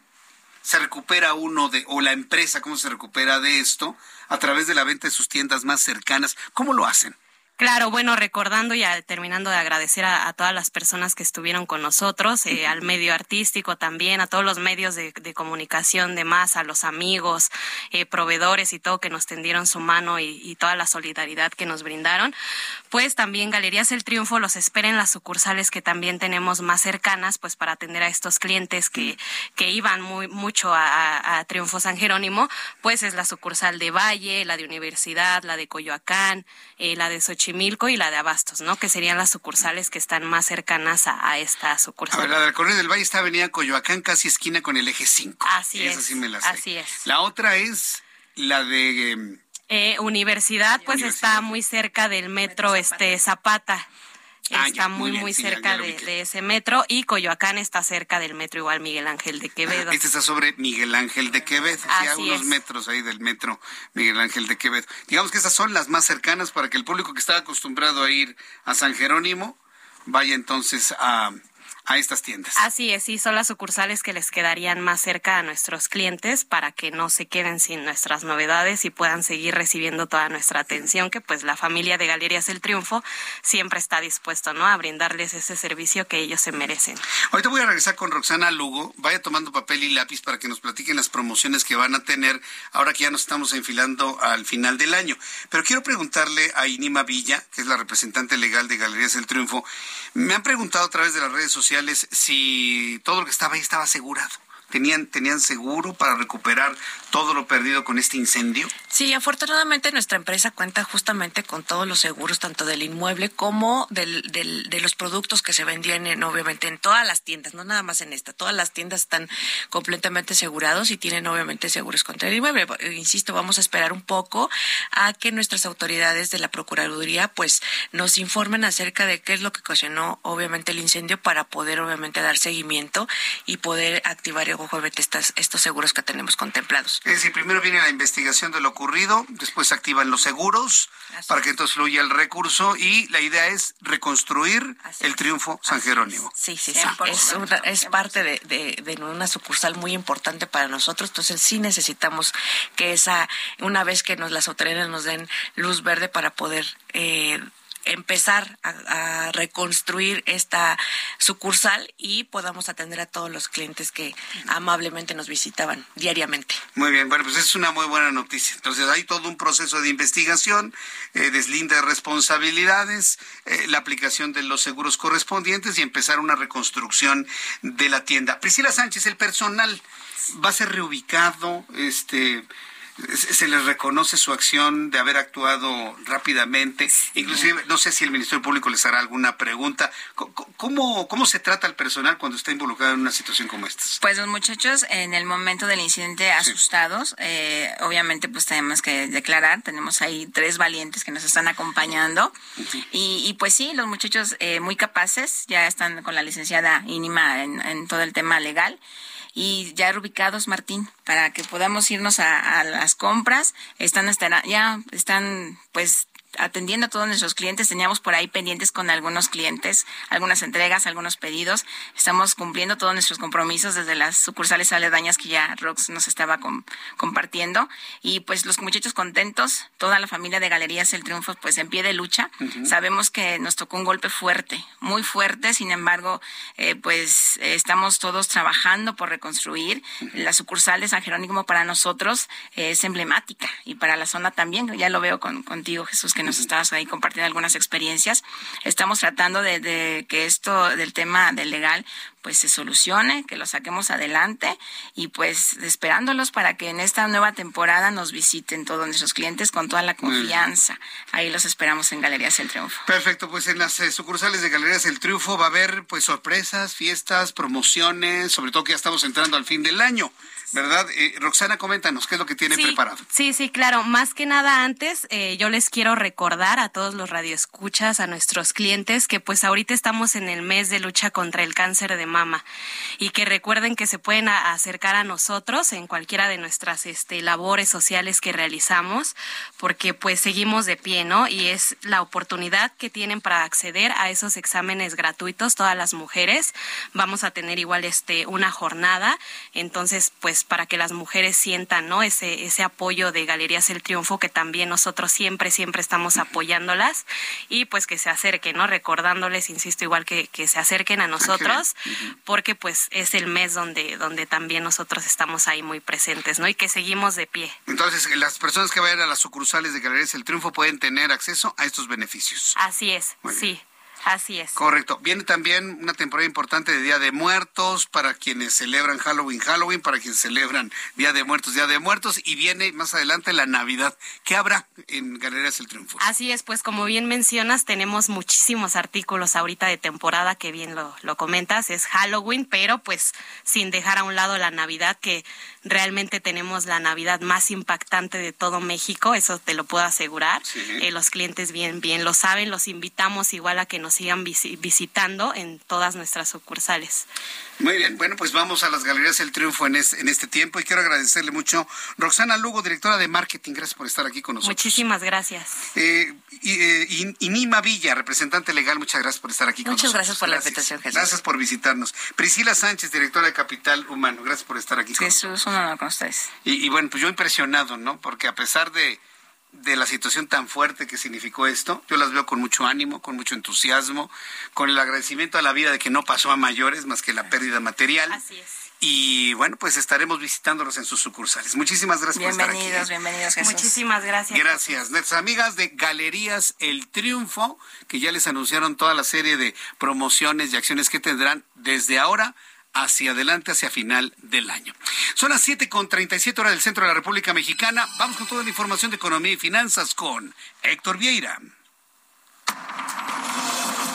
se recupera uno de, o la empresa, cómo se recupera de esto? a través de la venta de sus tiendas más cercanas. ¿Cómo lo hacen? Claro, bueno, recordando y terminando de agradecer a, todas las personas que estuvieron con nosotros, eh, al medio artístico también, a todos los medios de, comunicación de más, a los amigos, eh, proveedores y todo que nos tendieron su mano y, toda la solidaridad que nos brindaron, pues también Galerías El Triunfo los espera en las sucursales que también tenemos más cercanas, pues para atender a estos clientes que, que iban muy mucho a, Triunfo San Jerónimo, pues es la sucursal de Valle, la de Universidad, la de Coyoacán, eh, la de Xochitl Xochimilco y la de Abastos, ¿no? Que serían las sucursales que están más cercanas a, esta sucursal. A ver, la del Correo del Valle está Avenida Coyoacán, casi esquina con el eje 5. Así Esa es. sí me la sé. Así es. La otra es la de... em, Eh, universidad, pues está muy cerca del metro, este Zapata. Ah, Está ya, muy muy, bien, muy sí, ya- cerca ya de, ese metro y Coyoacán está cerca del metro igual Miguel Ángel de Quevedo. Este está sobre Miguel Ángel de Quevedo, sí, a unos es. metros ahí del metro Miguel Ángel de Quevedo. Digamos que esas son las más cercanas para que el público que está acostumbrado a ir a San Jerónimo vaya entonces a, a estas tiendas. Así es, sí, son las sucursales que les quedarían más cerca a nuestros clientes para que no se queden sin nuestras novedades y puedan seguir recibiendo toda nuestra atención, que pues la familia de Galerías El Triunfo siempre está dispuesto, ¿no? A brindarles ese servicio que ellos se merecen. Ahorita voy a regresar con Roxana Lugo. Vaya tomando papel y lápiz para que nos platiquen las promociones que van a tener ahora que ya nos estamos enfilando al final del año. Pero quiero preguntarle a Inima Villa, que es la representante legal de Galerías El Triunfo. Me han preguntado a través de las redes sociales si todo lo que estaba ahí estaba asegurado. ¿Tenían, ¿Tenían seguro para recuperar todo lo perdido con este incendio? Sí, afortunadamente nuestra empresa cuenta justamente con todos los seguros, tanto del inmueble como del, del- de los productos que se vendían en, obviamente en todas las tiendas, no nada más en esta. Todas las tiendas están completamente asegurados y tienen obviamente seguros contra el inmueble. Insisto, vamos a esperar un poco a que nuestras autoridades de la Procuraduría pues nos informen acerca de qué es lo que ocasionó obviamente el incendio para poder obviamente dar seguimiento y poder activar obviamente estas, estos seguros que tenemos contemplados. Es decir, primero viene la investigación de lo ocurrido, después se activan los seguros para que entonces fluya el recurso y la idea es reconstruir el triunfo San Jerónimo. Sí, sí, sí. Es, una- es parte de, de- de una sucursal muy importante para nosotros. Entonces sí necesitamos que esa, una vez que nos las autoridades nos den luz verde para poder eh, empezar a, a reconstruir esta sucursal y podamos atender a todos los clientes que amablemente nos visitaban diariamente. Muy bien, bueno, pues es una muy buena noticia. Entonces hay todo un proceso de investigación, eh, deslinde de responsabilidades, eh, la aplicación de los seguros correspondientes y empezar una reconstrucción de la tienda. Priscila Sánchez, el personal va a ser reubicado, este se les reconoce su acción de haber actuado rápidamente, inclusive no sé si el Ministerio Público les hará alguna pregunta. ¿Cómo, cómo se trata el personal cuando está involucrado en una situación como esta? Pues los muchachos en el momento del incidente asustados, eh, obviamente pues tenemos que declarar, tenemos ahí tres valientes que nos están acompañando. Y, y, pues sí, los muchachos eh, muy capaces, ya están con la licenciada Inima en, en todo el tema legal y ya reubicados, Martín, para que podamos irnos a, a las compras. Están espera- ya están pues atendiendo a todos nuestros clientes. Teníamos por ahí pendientes con algunos clientes, algunas entregas, algunos pedidos. Estamos cumpliendo todos nuestros compromisos desde las sucursales aledañas que ya Rox nos estaba com- compartiendo. Y pues los muchachos contentos, toda la familia de Galerías El Triunfo pues en pie de lucha. Ujú. Sabemos que nos tocó un golpe fuerte, muy fuerte. Sin embargo, eh, pues eh, estamos todos trabajando por reconstruir. La sucursal de San Jerónimo para nosotros eh, es emblemática y para la zona también. Ya lo veo con, contigo, Jesús, que nos estabas ahí compartiendo algunas experiencias. Estamos tratando de, de que esto del tema del legal pues se solucione, que lo saquemos adelante y pues esperándolos para que en esta nueva temporada nos visiten todos nuestros clientes con toda la bien. confianza. Ahí los esperamos en Galerías El Triunfo. Perfecto, pues en las eh, sucursales de Galerías El Triunfo va a haber pues sorpresas, fiestas, promociones, sobre todo que ya estamos entrando al fin del año, ¿verdad? Eh, Roxana, coméntanos, ¿qué es lo que tiene Sí, preparado? Sí, sí, claro. Más que nada antes, eh, yo les quiero recordar a todos los radioescuchas, a nuestros clientes, que pues ahorita estamos en el mes de lucha contra el cáncer de mama y que recuerden que se pueden a- acercar a nosotros en cualquiera de nuestras este, labores sociales que realizamos, porque pues seguimos de pie, ¿no? Y es la oportunidad que tienen para acceder a esos exámenes gratuitos todas las mujeres. Vamos a tener igual este una jornada, entonces pues para que las mujeres sientan, ¿no? Ese ese apoyo de Galerías El Triunfo que también nosotros siempre siempre estamos apoyándolas y pues que se acerquen, ¿no? Recordándoles, insisto, igual que que se acerquen a nosotros porque pues es el mes donde donde también nosotros estamos ahí muy presentes, ¿no? Y que seguimos de pie. Entonces, las personas que vayan a las sucursales de Galerías El Triunfo pueden tener acceso a estos beneficios. Así es, sí. Así es. Correcto. Viene también una temporada importante de Día de Muertos para quienes celebran Halloween, Halloween, para quienes celebran Día de Muertos, Día de Muertos, y viene más adelante la Navidad. ¿Qué habrá en Galerías El Triunfo? Así es, pues como bien mencionas, tenemos muchísimos artículos ahorita de temporada, que bien lo, lo comentas, es Halloween, pero pues sin dejar a un lado la Navidad, que realmente tenemos la Navidad más impactante de todo México, eso te lo puedo asegurar. Eh, los clientes bien, bien lo saben, los invitamos igual a que nos sigan visitando en todas nuestras sucursales. Muy bien, bueno, pues vamos a las Galerías El Triunfo en, en este tiempo y quiero agradecerle mucho Roxana Lugo, directora de marketing, gracias por estar aquí con nosotros. Muchísimas gracias. Eh, y, eh, Nima Villa, representante legal, muchas gracias por estar aquí con nosotros. Muchas gracias por la invitación, Jesús. Gracias por visitarnos. Priscila Sánchez, directora de Capital Humano, gracias por estar aquí con nosotros. Jesús, un honor con ustedes. Y, y bueno, pues yo impresionado, ¿no? Porque a pesar de de la situación tan fuerte que significó esto. Yo las veo con mucho ánimo, con mucho entusiasmo, con el agradecimiento a la vida de que no pasó a mayores más que la pérdida material. Así es. Y bueno, pues estaremos visitándolos en sus sucursales. Muchísimas gracias por estar aquí. ¿eh? Bienvenidos, bienvenidos, Jesús. Muchísimas gracias. Gracias. Nuestras amigas de Galerías El Triunfo, que ya les anunciaron toda la serie de promociones y acciones que tendrán desde ahora hacia adelante, hacia final del año. Son las 7 con 37 horas del centro de la República Mexicana. Vamos con toda la información de economía y finanzas con Héctor Vieira.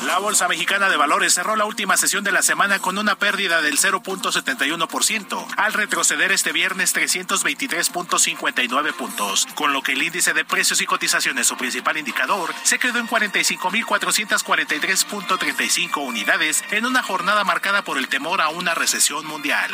La Bolsa Mexicana de Valores cerró la última sesión de la semana con una pérdida del 0.71%, al retroceder este viernes 323.59 puntos, con lo que el índice de precios y cotizaciones, su principal indicador, se quedó en 45.443.35 unidades en una jornada marcada por el temor a una recesión mundial.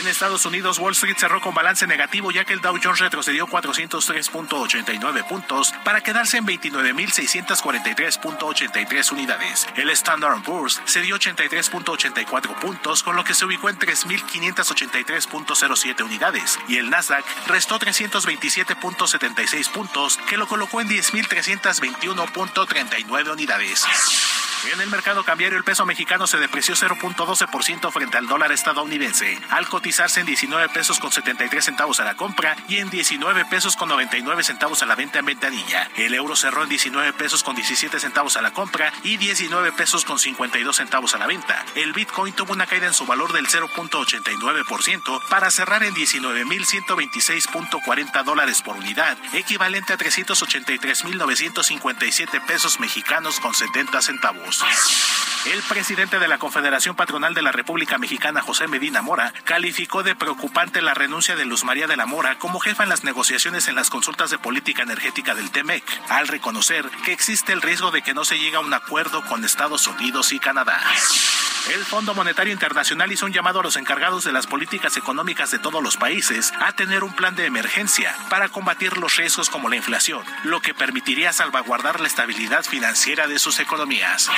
En Estados Unidos, Wall Street cerró con balance negativo ya que el Dow Jones retrocedió 403.89 puntos para quedarse en 29.643.83 unidades. El Standard Poor's se dio 83.84 puntos, con lo que se ubicó en 3.583.07 unidades, y el Nasdaq restó 327.76 puntos, que lo colocó en 10.321.39 unidades. En el mercado cambiario, el peso mexicano se depreció 0.12% frente al dólar estadounidense, al cotizarse en 19 pesos con 73 centavos a la compra y en 19 pesos con 99 centavos a la venta en ventanilla. El euro cerró en 19 pesos con 17 centavos a la compra y 19 pesos con 52 centavos a la venta. El Bitcoin tuvo una caída en su valor del 0.89% para cerrar en 19.126.40 dólares por unidad, equivalente a 383.957 pesos mexicanos con 70 centavos. El presidente de la Confederación Patronal de la República Mexicana, José Medina Mora, calificó de preocupante la renuncia de Luz María de la Mora como jefa en las negociaciones en las consultas de política energética del TEMEC, al reconocer que existe el riesgo de que no se llegue a un acuerdo con Estados Unidos y Canadá. El Fondo Monetario Internacional hizo un llamado a los encargados de las políticas económicas de todos los países a tener un plan de emergencia para combatir los riesgos como la inflación, lo que permitiría salvaguardar la estabilidad financiera de sus economías.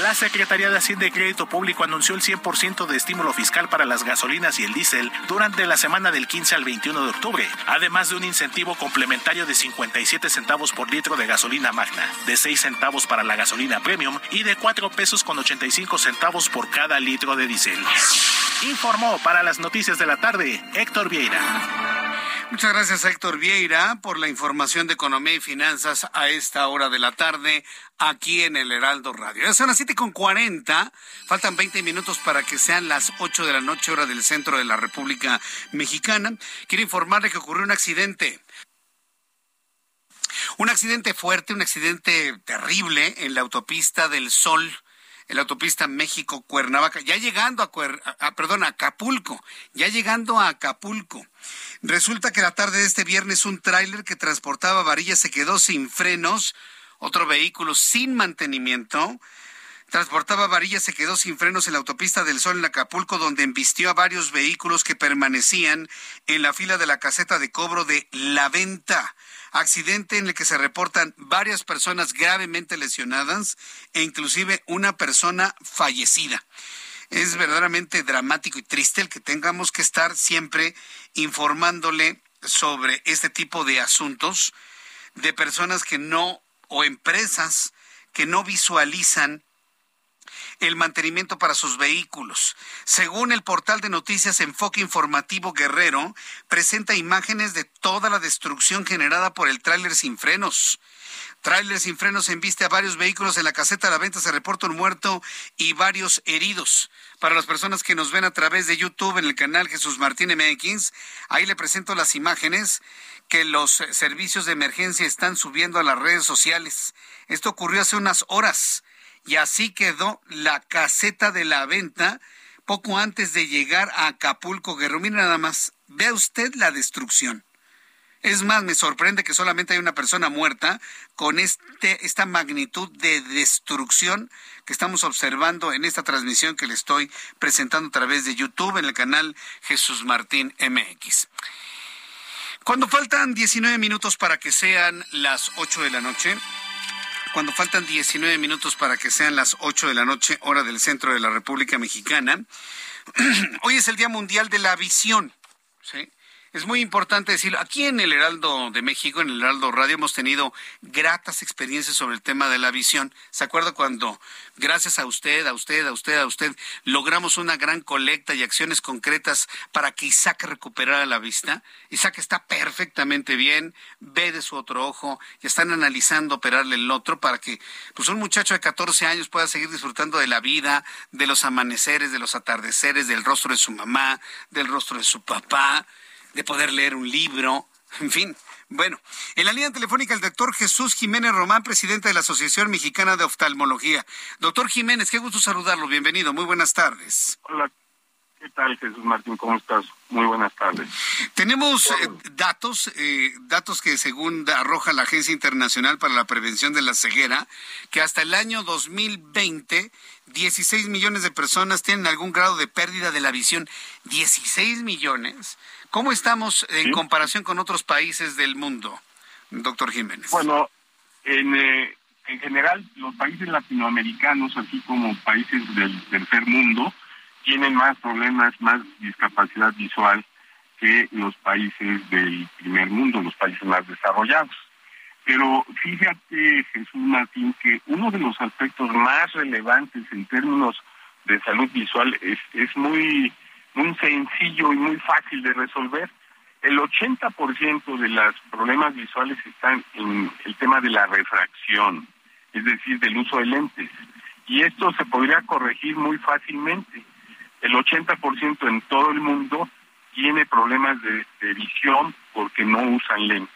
La Secretaría de Hacienda y Crédito Público anunció el 100% de estímulo fiscal para las gasolinas y el diésel durante la semana del 15 al 21 de octubre, además de un incentivo complementario de 57 centavos por litro de gasolina magna, de 6 centavos para la gasolina premium y de 4 pesos con 85 centavos por cada litro de diésel. Informó para las noticias de la tarde Héctor Vieira. Muchas gracias Héctor Vieira por la información de economía y finanzas a esta hora de la tarde aquí en el Heraldo Radio. Ya son las siete con cuarenta, faltan 20 minutos para que sean las 8 de la noche hora del centro de la República Mexicana. Quiero informarle que ocurrió un accidente. Un accidente fuerte, un accidente terrible en la autopista del Sol en la autopista México-Cuernavaca, ya llegando a, perdón, a Acapulco, ya llegando a Acapulco. Resulta que la tarde de este viernes un tráiler que transportaba varillas se quedó sin frenos, otro vehículo sin mantenimiento, transportaba varillas se quedó sin frenos en la autopista del Sol en Acapulco, donde embistió a varios vehículos que permanecían en la fila de la caseta de cobro de La Venta accidente en el que se reportan varias personas gravemente lesionadas e inclusive una persona fallecida. Es verdaderamente dramático y triste el que tengamos que estar siempre informándole sobre este tipo de asuntos de personas que no o empresas que no visualizan el mantenimiento para sus vehículos. Según el portal de noticias Enfoque Informativo Guerrero, presenta imágenes de toda la destrucción generada por el tráiler sin frenos. Trailer sin frenos embiste a varios vehículos en la caseta de la venta. Se reporta un muerto y varios heridos. Para las personas que nos ven a través de YouTube en el canal Jesús Martín MX, ahí le presento las imágenes que los servicios de emergencia están subiendo a las redes sociales. Esto ocurrió hace unas horas y así quedó la caseta de la venta poco antes de llegar a Acapulco Guerrero. Mira nada más, vea usted la destrucción. Es más, me sorprende que solamente hay una persona muerta con este, esta magnitud de destrucción que estamos observando en esta transmisión que le estoy presentando a través de YouTube en el canal Jesús Martín MX. Cuando faltan 19 minutos para que sean las 8 de la noche, cuando faltan 19 minutos para que sean las 8 de la noche, hora del centro de la República Mexicana, *clears throat* hoy es el Día Mundial de la Visión. ¿sí? Es muy importante decirlo. Aquí en el Heraldo de México, en el Heraldo Radio, hemos tenido gratas experiencias sobre el tema de la visión. ¿Se acuerda cuando, gracias a usted, a usted, a usted, a usted, logramos una gran colecta y acciones concretas para que Isaac recuperara la vista? Isaac está perfectamente bien, ve de su otro ojo y están analizando operarle el otro para que pues un muchacho de 14 años pueda seguir disfrutando de la vida, de los amaneceres, de los atardeceres, del rostro de su mamá, del rostro de su papá de poder leer un libro, en fin. Bueno, en la línea telefónica el doctor Jesús Jiménez Román, presidente de la Asociación Mexicana de Oftalmología. Doctor Jiménez, qué gusto saludarlo, bienvenido, muy buenas tardes. Hola, ¿qué tal Jesús Martín? ¿Cómo estás? Muy buenas tardes. Tenemos eh, datos, eh, datos que según arroja la Agencia Internacional para la Prevención de la Ceguera, que hasta el año 2020 16 millones de personas tienen algún grado de pérdida de la visión. 16 millones. ¿Cómo estamos en comparación con otros países del mundo, doctor Jiménez? Bueno, en, eh, en general, los países latinoamericanos, así como países del tercer mundo, tienen más problemas, más discapacidad visual que los países del primer mundo, los países más desarrollados. Pero fíjate, Jesús Martín, que uno de los aspectos más relevantes en términos de salud visual es, es muy muy sencillo y muy fácil de resolver. El 80% de los problemas visuales están en el tema de la refracción, es decir, del uso de lentes. Y esto se podría corregir muy fácilmente. El 80% en todo el mundo tiene problemas de, visión porque no usan lentes.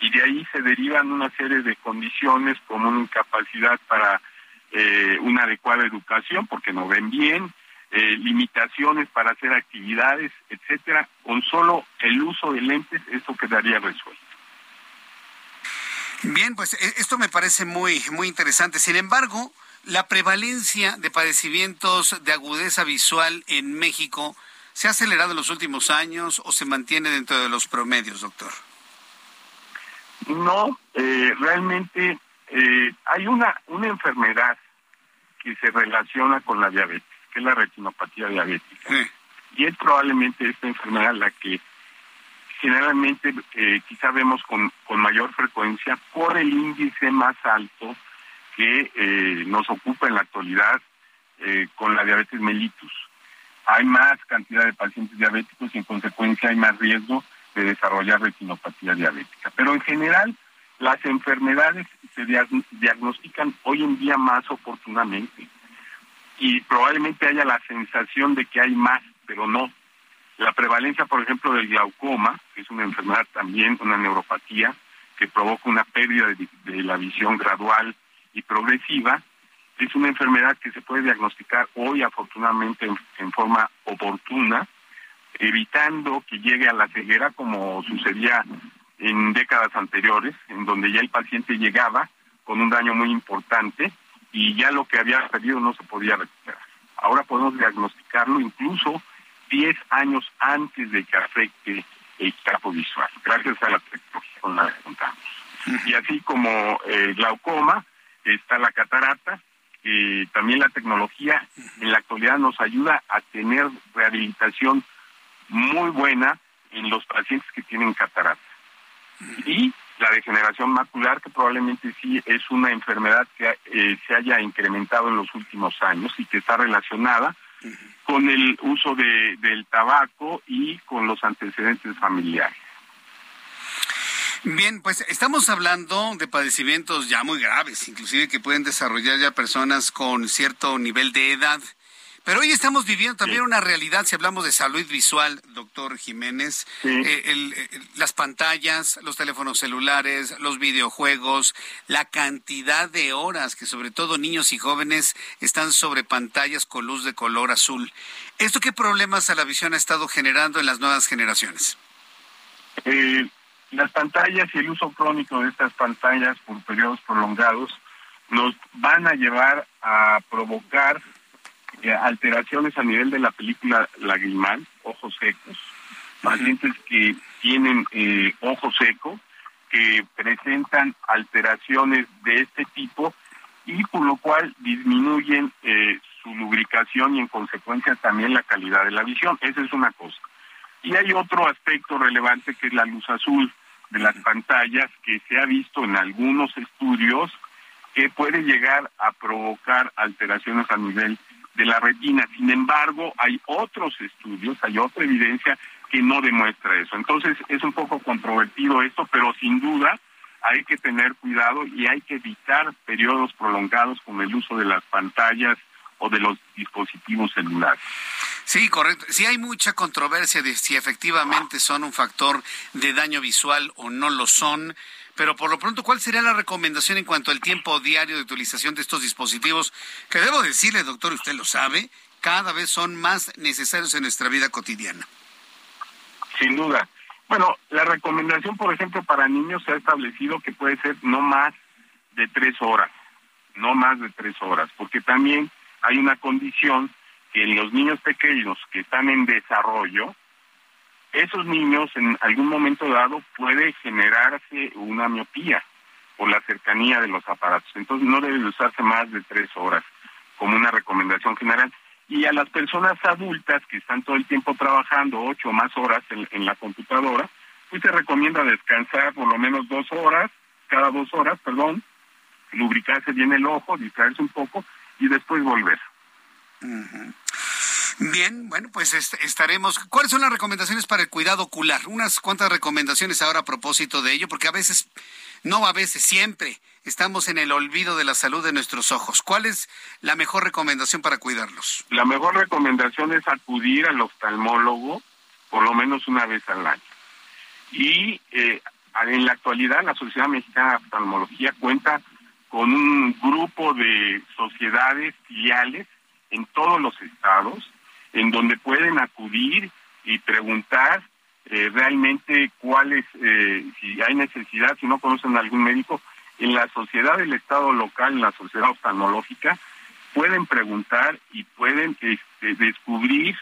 Y de ahí se derivan una serie de condiciones como una incapacidad para eh, una adecuada educación porque no ven bien, eh, limitaciones para hacer actividades, etcétera, con solo el uso de lentes esto quedaría resuelto. Bien, pues e, esto me parece muy muy interesante. Sin embargo, la prevalencia de padecimientos de agudeza visual en México se ha acelerado en los últimos años o se mantiene dentro de los promedios, doctor. No, eh, realmente eh, hay una una enfermedad que se relaciona con la diabetes que es la retinopatía diabética. Y es probablemente esta enfermedad la que generalmente eh, quizá vemos con, con mayor frecuencia por el índice más alto que eh, nos ocupa en la actualidad eh, con la diabetes mellitus. Hay más cantidad de pacientes diabéticos y en consecuencia hay más riesgo de desarrollar retinopatía diabética. Pero en general las enfermedades se diagnostican hoy en día más oportunamente y probablemente haya la sensación de que hay más, pero no. La prevalencia, por ejemplo, del glaucoma, que es una enfermedad también, una neuropatía, que provoca una pérdida de, la visión gradual y progresiva, es una enfermedad que se puede diagnosticar hoy afortunadamente en, forma oportuna, evitando que llegue a la ceguera como sucedía en décadas anteriores, en donde ya el paciente llegaba con un daño muy importante y ya lo que había perdido no se podía recuperar. Ahora podemos diagnosticarlo incluso 10 años antes de que afecte el campo visual, gracias a la tecnología con la que contamos. Y así como el glaucoma, está la catarata, y también la tecnología en la actualidad nos ayuda a tener rehabilitación muy buena en los pacientes que tienen catarata. Y la degeneración macular, que probablemente sí es una enfermedad que eh, se haya incrementado en los últimos años y que está relacionada con el uso de, del tabaco y con los antecedentes familiares. Bien, pues estamos hablando de padecimientos ya muy graves, inclusive que pueden desarrollar ya personas con cierto nivel de edad. Pero hoy estamos viviendo también una realidad, si hablamos de salud visual, doctor Jiménez, eh, eh, las pantallas, los teléfonos celulares, los videojuegos, la cantidad de horas que sobre todo niños y jóvenes están sobre pantallas con luz de color azul. ¿Esto qué problemas a la visión ha estado generando en las nuevas generaciones? Eh, las pantallas y el uso crónico de estas pantallas por periodos prolongados nos van a llevar a provocar alteraciones a nivel de la película lagrimal, ojos secos, pacientes que tienen eh, ojo seco, que presentan alteraciones de este tipo y por lo cual disminuyen eh, su lubricación y en consecuencia también la calidad de la visión. Esa es una cosa. Y hay otro aspecto relevante que es la luz azul de las pantallas que se ha visto en algunos estudios que puede llegar a provocar alteraciones a nivel de la retina. Sin embargo, hay otros estudios, hay otra evidencia que no demuestra eso. Entonces, es un poco controvertido esto, pero sin duda hay que tener cuidado y hay que evitar periodos prolongados con el uso de las pantallas o de los dispositivos celulares. Sí, correcto. Sí hay mucha controversia de si efectivamente son un factor de daño visual o no lo son. Pero por lo pronto, ¿cuál sería la recomendación en cuanto al tiempo diario de utilización de estos dispositivos? Que debo decirle, doctor, usted lo sabe, cada vez son más necesarios en nuestra vida cotidiana. Sin duda. Bueno, la recomendación, por ejemplo, para niños se ha establecido que puede ser no más de tres horas, no más de tres horas, porque también hay una condición que en los niños pequeños que están en desarrollo, esos niños en algún momento dado puede generarse una miopía por la cercanía de los aparatos. Entonces no debe usarse más de tres horas como una recomendación general. Y a las personas adultas que están todo el tiempo trabajando ocho o más horas en, la computadora, pues se recomienda descansar por lo menos dos horas, cada dos horas, perdón, lubricarse bien el ojo, distraerse un poco y después volver. Bien, bueno, pues estaremos. ¿Cuáles son las recomendaciones para el cuidado ocular? Unas cuantas recomendaciones ahora a propósito de ello, porque a veces, no a veces, siempre estamos en el olvido de la salud de nuestros ojos. ¿Cuál es la mejor recomendación para cuidarlos? La mejor recomendación es acudir al oftalmólogo por lo menos una vez al año. Y eh, en la actualidad la Sociedad Mexicana de Oftalmología cuenta con un grupo de sociedades filiales en todos los estados en donde pueden acudir y preguntar eh, realmente cuál es, eh, si hay necesidad, si no conocen a algún médico, en la sociedad del Estado local, en la sociedad oftalmológica, pueden preguntar y pueden este, descubrir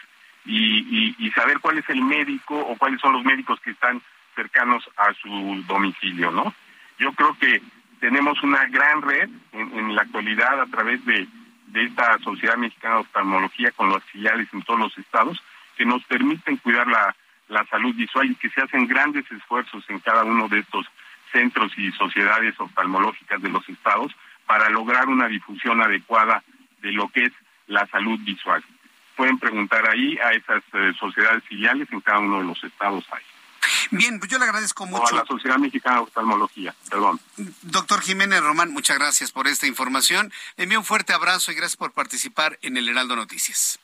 y, saber cuál es el médico o cuáles son los médicos que están cercanos a su domicilio, ¿no? Yo creo que tenemos una gran red en la actualidad a través de de esta Sociedad Mexicana de Oftalmología con los filiales en todos los estados que nos permiten cuidar la, la salud visual y que se hacen grandes esfuerzos en cada uno de estos centros y sociedades oftalmológicas de los estados para lograr una difusión adecuada de lo que es la salud visual. Pueden preguntar ahí a esas eh, sociedades filiales en cada uno de los estados hay. Bien, pues yo le agradezco mucho. a la Sociedad Mexicana de Oftalmología, perdón. Doctor Jiménez Román, muchas gracias por esta información. Le envío un fuerte abrazo y gracias por participar en el Heraldo Noticias.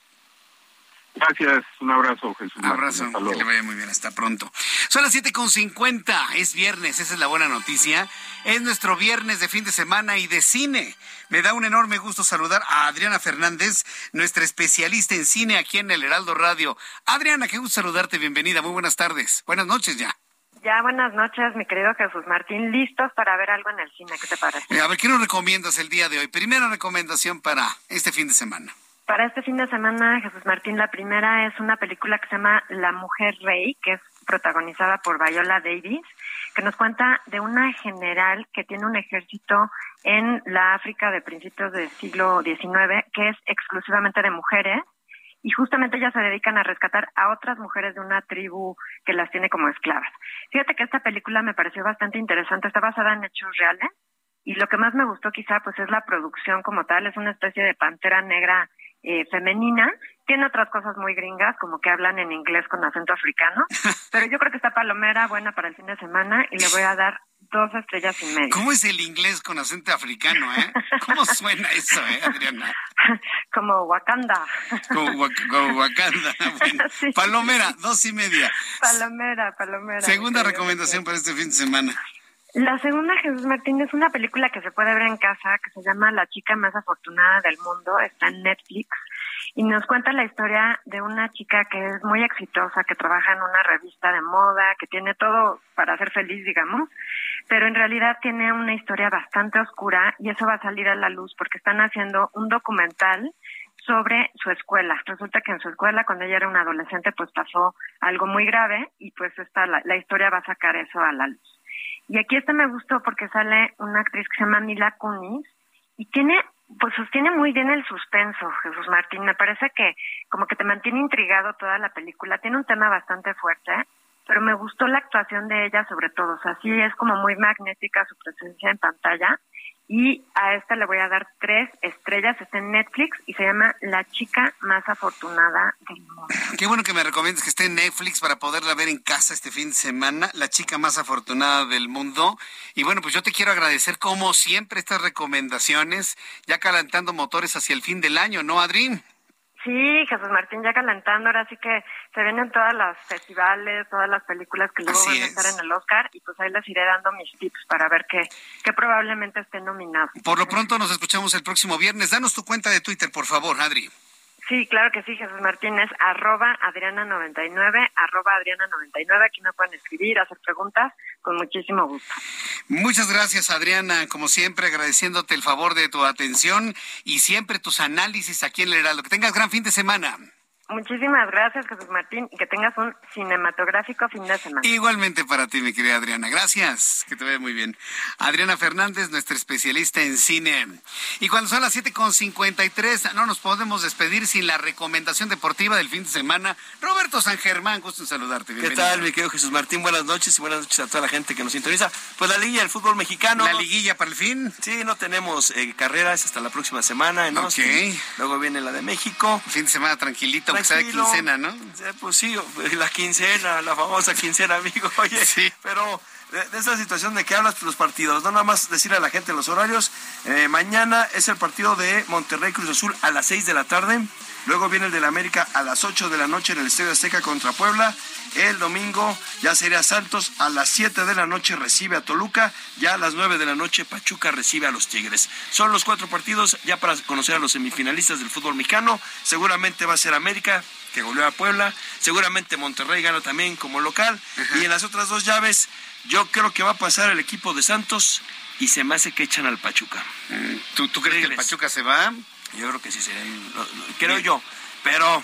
Gracias, un abrazo, Jesús. Un abrazo, que le vaya muy bien, hasta pronto. Son las 7.50, es viernes, esa es la buena noticia. Es nuestro viernes de fin de semana y de cine. Me da un enorme gusto saludar a Adriana Fernández, nuestra especialista en cine aquí en el Heraldo Radio. Adriana, qué gusto saludarte, bienvenida, muy buenas tardes. Buenas noches ya. Ya, buenas noches, mi querido Jesús Martín. ¿Listos para ver algo en el cine? ¿Qué te parece? Eh, a ver, ¿qué nos recomiendas el día de hoy? Primera recomendación para este fin de semana. Para este fin de semana, Jesús Martín, la primera es una película que se llama La Mujer Rey, que es protagonizada por Viola Davis, que nos cuenta de una general que tiene un ejército en la África de principios del siglo XIX, que es exclusivamente de mujeres, y justamente ellas se dedican a rescatar a otras mujeres de una tribu que las tiene como esclavas. Fíjate que esta película me pareció bastante interesante, está basada en hechos reales, y lo que más me gustó quizá pues es la producción como tal, es una especie de pantera negra eh, femenina. Tiene otras cosas muy gringas, como que hablan en inglés con acento africano, *laughs* pero yo creo que está palomera, buena para el fin de semana, y le voy a dar dos estrellas y media. ¿Cómo es el inglés con acento africano, eh? ¿Cómo suena eso, eh, Adriana? *laughs* como Wakanda. Como, Wakanda. *laughs* Bueno, Palomera, dos y media. Palomera, Palomera. Segunda recomendación para este fin de semana. La segunda, Jesús Martín, es una película que se puede ver en casa, que se llama La chica más afortunada del mundo, está en Netflix, y nos cuenta la historia de una chica que es muy exitosa, que trabaja en una revista de moda, que tiene todo para ser feliz, digamos, pero en realidad tiene una historia bastante oscura y eso va a salir a la luz porque están haciendo un documental sobre su escuela. Resulta que en su escuela, cuando ella era una adolescente, pues pasó algo muy grave y pues esta, la, la historia va a sacar eso a la luz. Y aquí este me gustó porque sale una actriz que se llama Mila Kunis y tiene, pues sostiene muy bien el suspenso, Jesús Martín. Me parece que como que te mantiene intrigado toda la película. Tiene un tema bastante fuerte, pero me gustó la actuación de ella sobre todo. O sea, sí es como muy magnética su presencia en pantalla y a esta le voy a dar tres estrellas. Está en Netflix y se llama La chica más afortunada del mundo. Qué bueno que me recomiendes que esté en Netflix para poderla ver en casa este fin de semana. La chica más afortunada del mundo. Y bueno, pues yo te quiero agradecer como siempre estas recomendaciones, ya calentando motores hacia el fin del año, ¿no, Adrín? Sí, Jesús Martín ya calentando, ahora sí que se vienen todas las festivales, todas las películas que luego van a estar en el Oscar y pues ahí les iré dando mis tips para ver qué, qué probablemente esté nominado. Por lo pronto nos escuchamos el próximo viernes. Danos tu cuenta de Twitter, por favor, Adri. Sí, claro que sí, Jesús Martínez, arroba Adriana99, arroba Adriana99, aquí me pueden escribir, hacer preguntas, con muchísimo gusto. Muchas gracias, Adriana, como siempre, agradeciéndote el favor de tu atención y siempre tus análisis aquí en el Heraldo. Que tengas gran fin de semana. Muchísimas gracias, Jesús Martín, y que tengas un cinematográfico fin de semana. Igualmente para ti, mi querida Adriana. Gracias, que te vaya muy bien. Adriana Fernández, nuestra especialista en cine. Y cuando son las 7.53, no nos podemos despedir sin la recomendación deportiva del fin de semana. Roberto San Germán, gusto en saludarte. ¿Qué tal, mi querido Jesús Martín? Buenas noches y buenas noches a toda la gente que nos sintoniza. Pues la liguilla del fútbol mexicano. ¿La liguilla para el fin? Sí, no tenemos eh, carreras hasta la próxima semana en Ok. Luego viene la de México. Fin de semana tranquilito, de quincena, ¿no? Pues sí, la quincena, la famosa quincena, amigo. *laughs* Oye, sí. pero de, de esta situación de que hablas los partidos, no nada más decirle a la gente los horarios. Eh, mañana es el partido de Monterrey Cruz Azul a las 6 de la tarde. Luego viene el de la América a las 8 de la noche en el Estadio Azteca contra Puebla. El domingo ya sería Santos a las 7 de la noche recibe a Toluca. Ya a las 9 de la noche Pachuca recibe a los Tigres. Son los cuatro partidos ya para conocer a los semifinalistas del fútbol mexicano. Seguramente va a ser América que goleó a Puebla. Seguramente Monterrey gana también como local. Y en las otras dos llaves yo creo que va a pasar el equipo de Santos y se me hace que echan al Pachuca. ¿Tú, tú crees que el Pachuca se va? Yo creo que sí, creo yo. Pero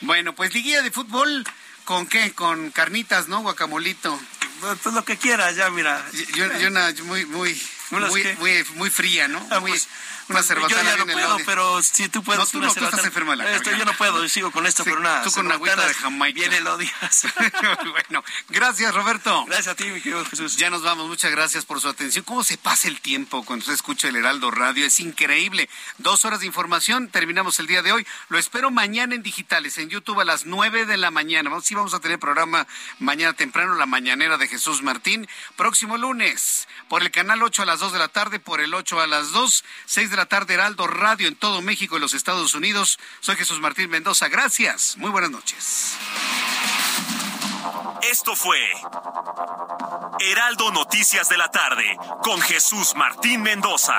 bueno, pues liguilla de fútbol, ¿con qué? Con carnitas, ¿no? Guacamolito. Pues lo que quieras, ya mira. Yo, yo una muy, muy, ¿Unas muy, muy, muy fría, ¿no? Ah, muy, pues, una pues, cerbatana Yo ya no puedo, pero si tú puedes. No, tú una no, tú estás de la Esto garganta. yo no puedo, yo sigo con esto, Sí, pero nada. tú con agüita de Jamaica. Viene el odias. *laughs* bueno, gracias Roberto. Gracias a ti, mi querido Jesús. Ya nos vamos, muchas gracias por su atención. ¿Cómo se pasa el tiempo cuando usted escucha el Heraldo Radio? Es increíble. Dos horas de información, terminamos el día de hoy. Lo espero mañana en digitales, en YouTube a las nueve de la mañana. Vamos, sí vamos a tener programa mañana temprano, la mañanera de Jesús Martín. Próximo lunes, por el canal 8 a las 2 de la tarde, por el 8 a las 2, 6 de la tarde, Heraldo Radio en todo México y los Estados Unidos. Soy Jesús Martín Mendoza. Gracias. Muy buenas noches. Esto fue Heraldo Noticias de la tarde con Jesús Martín Mendoza.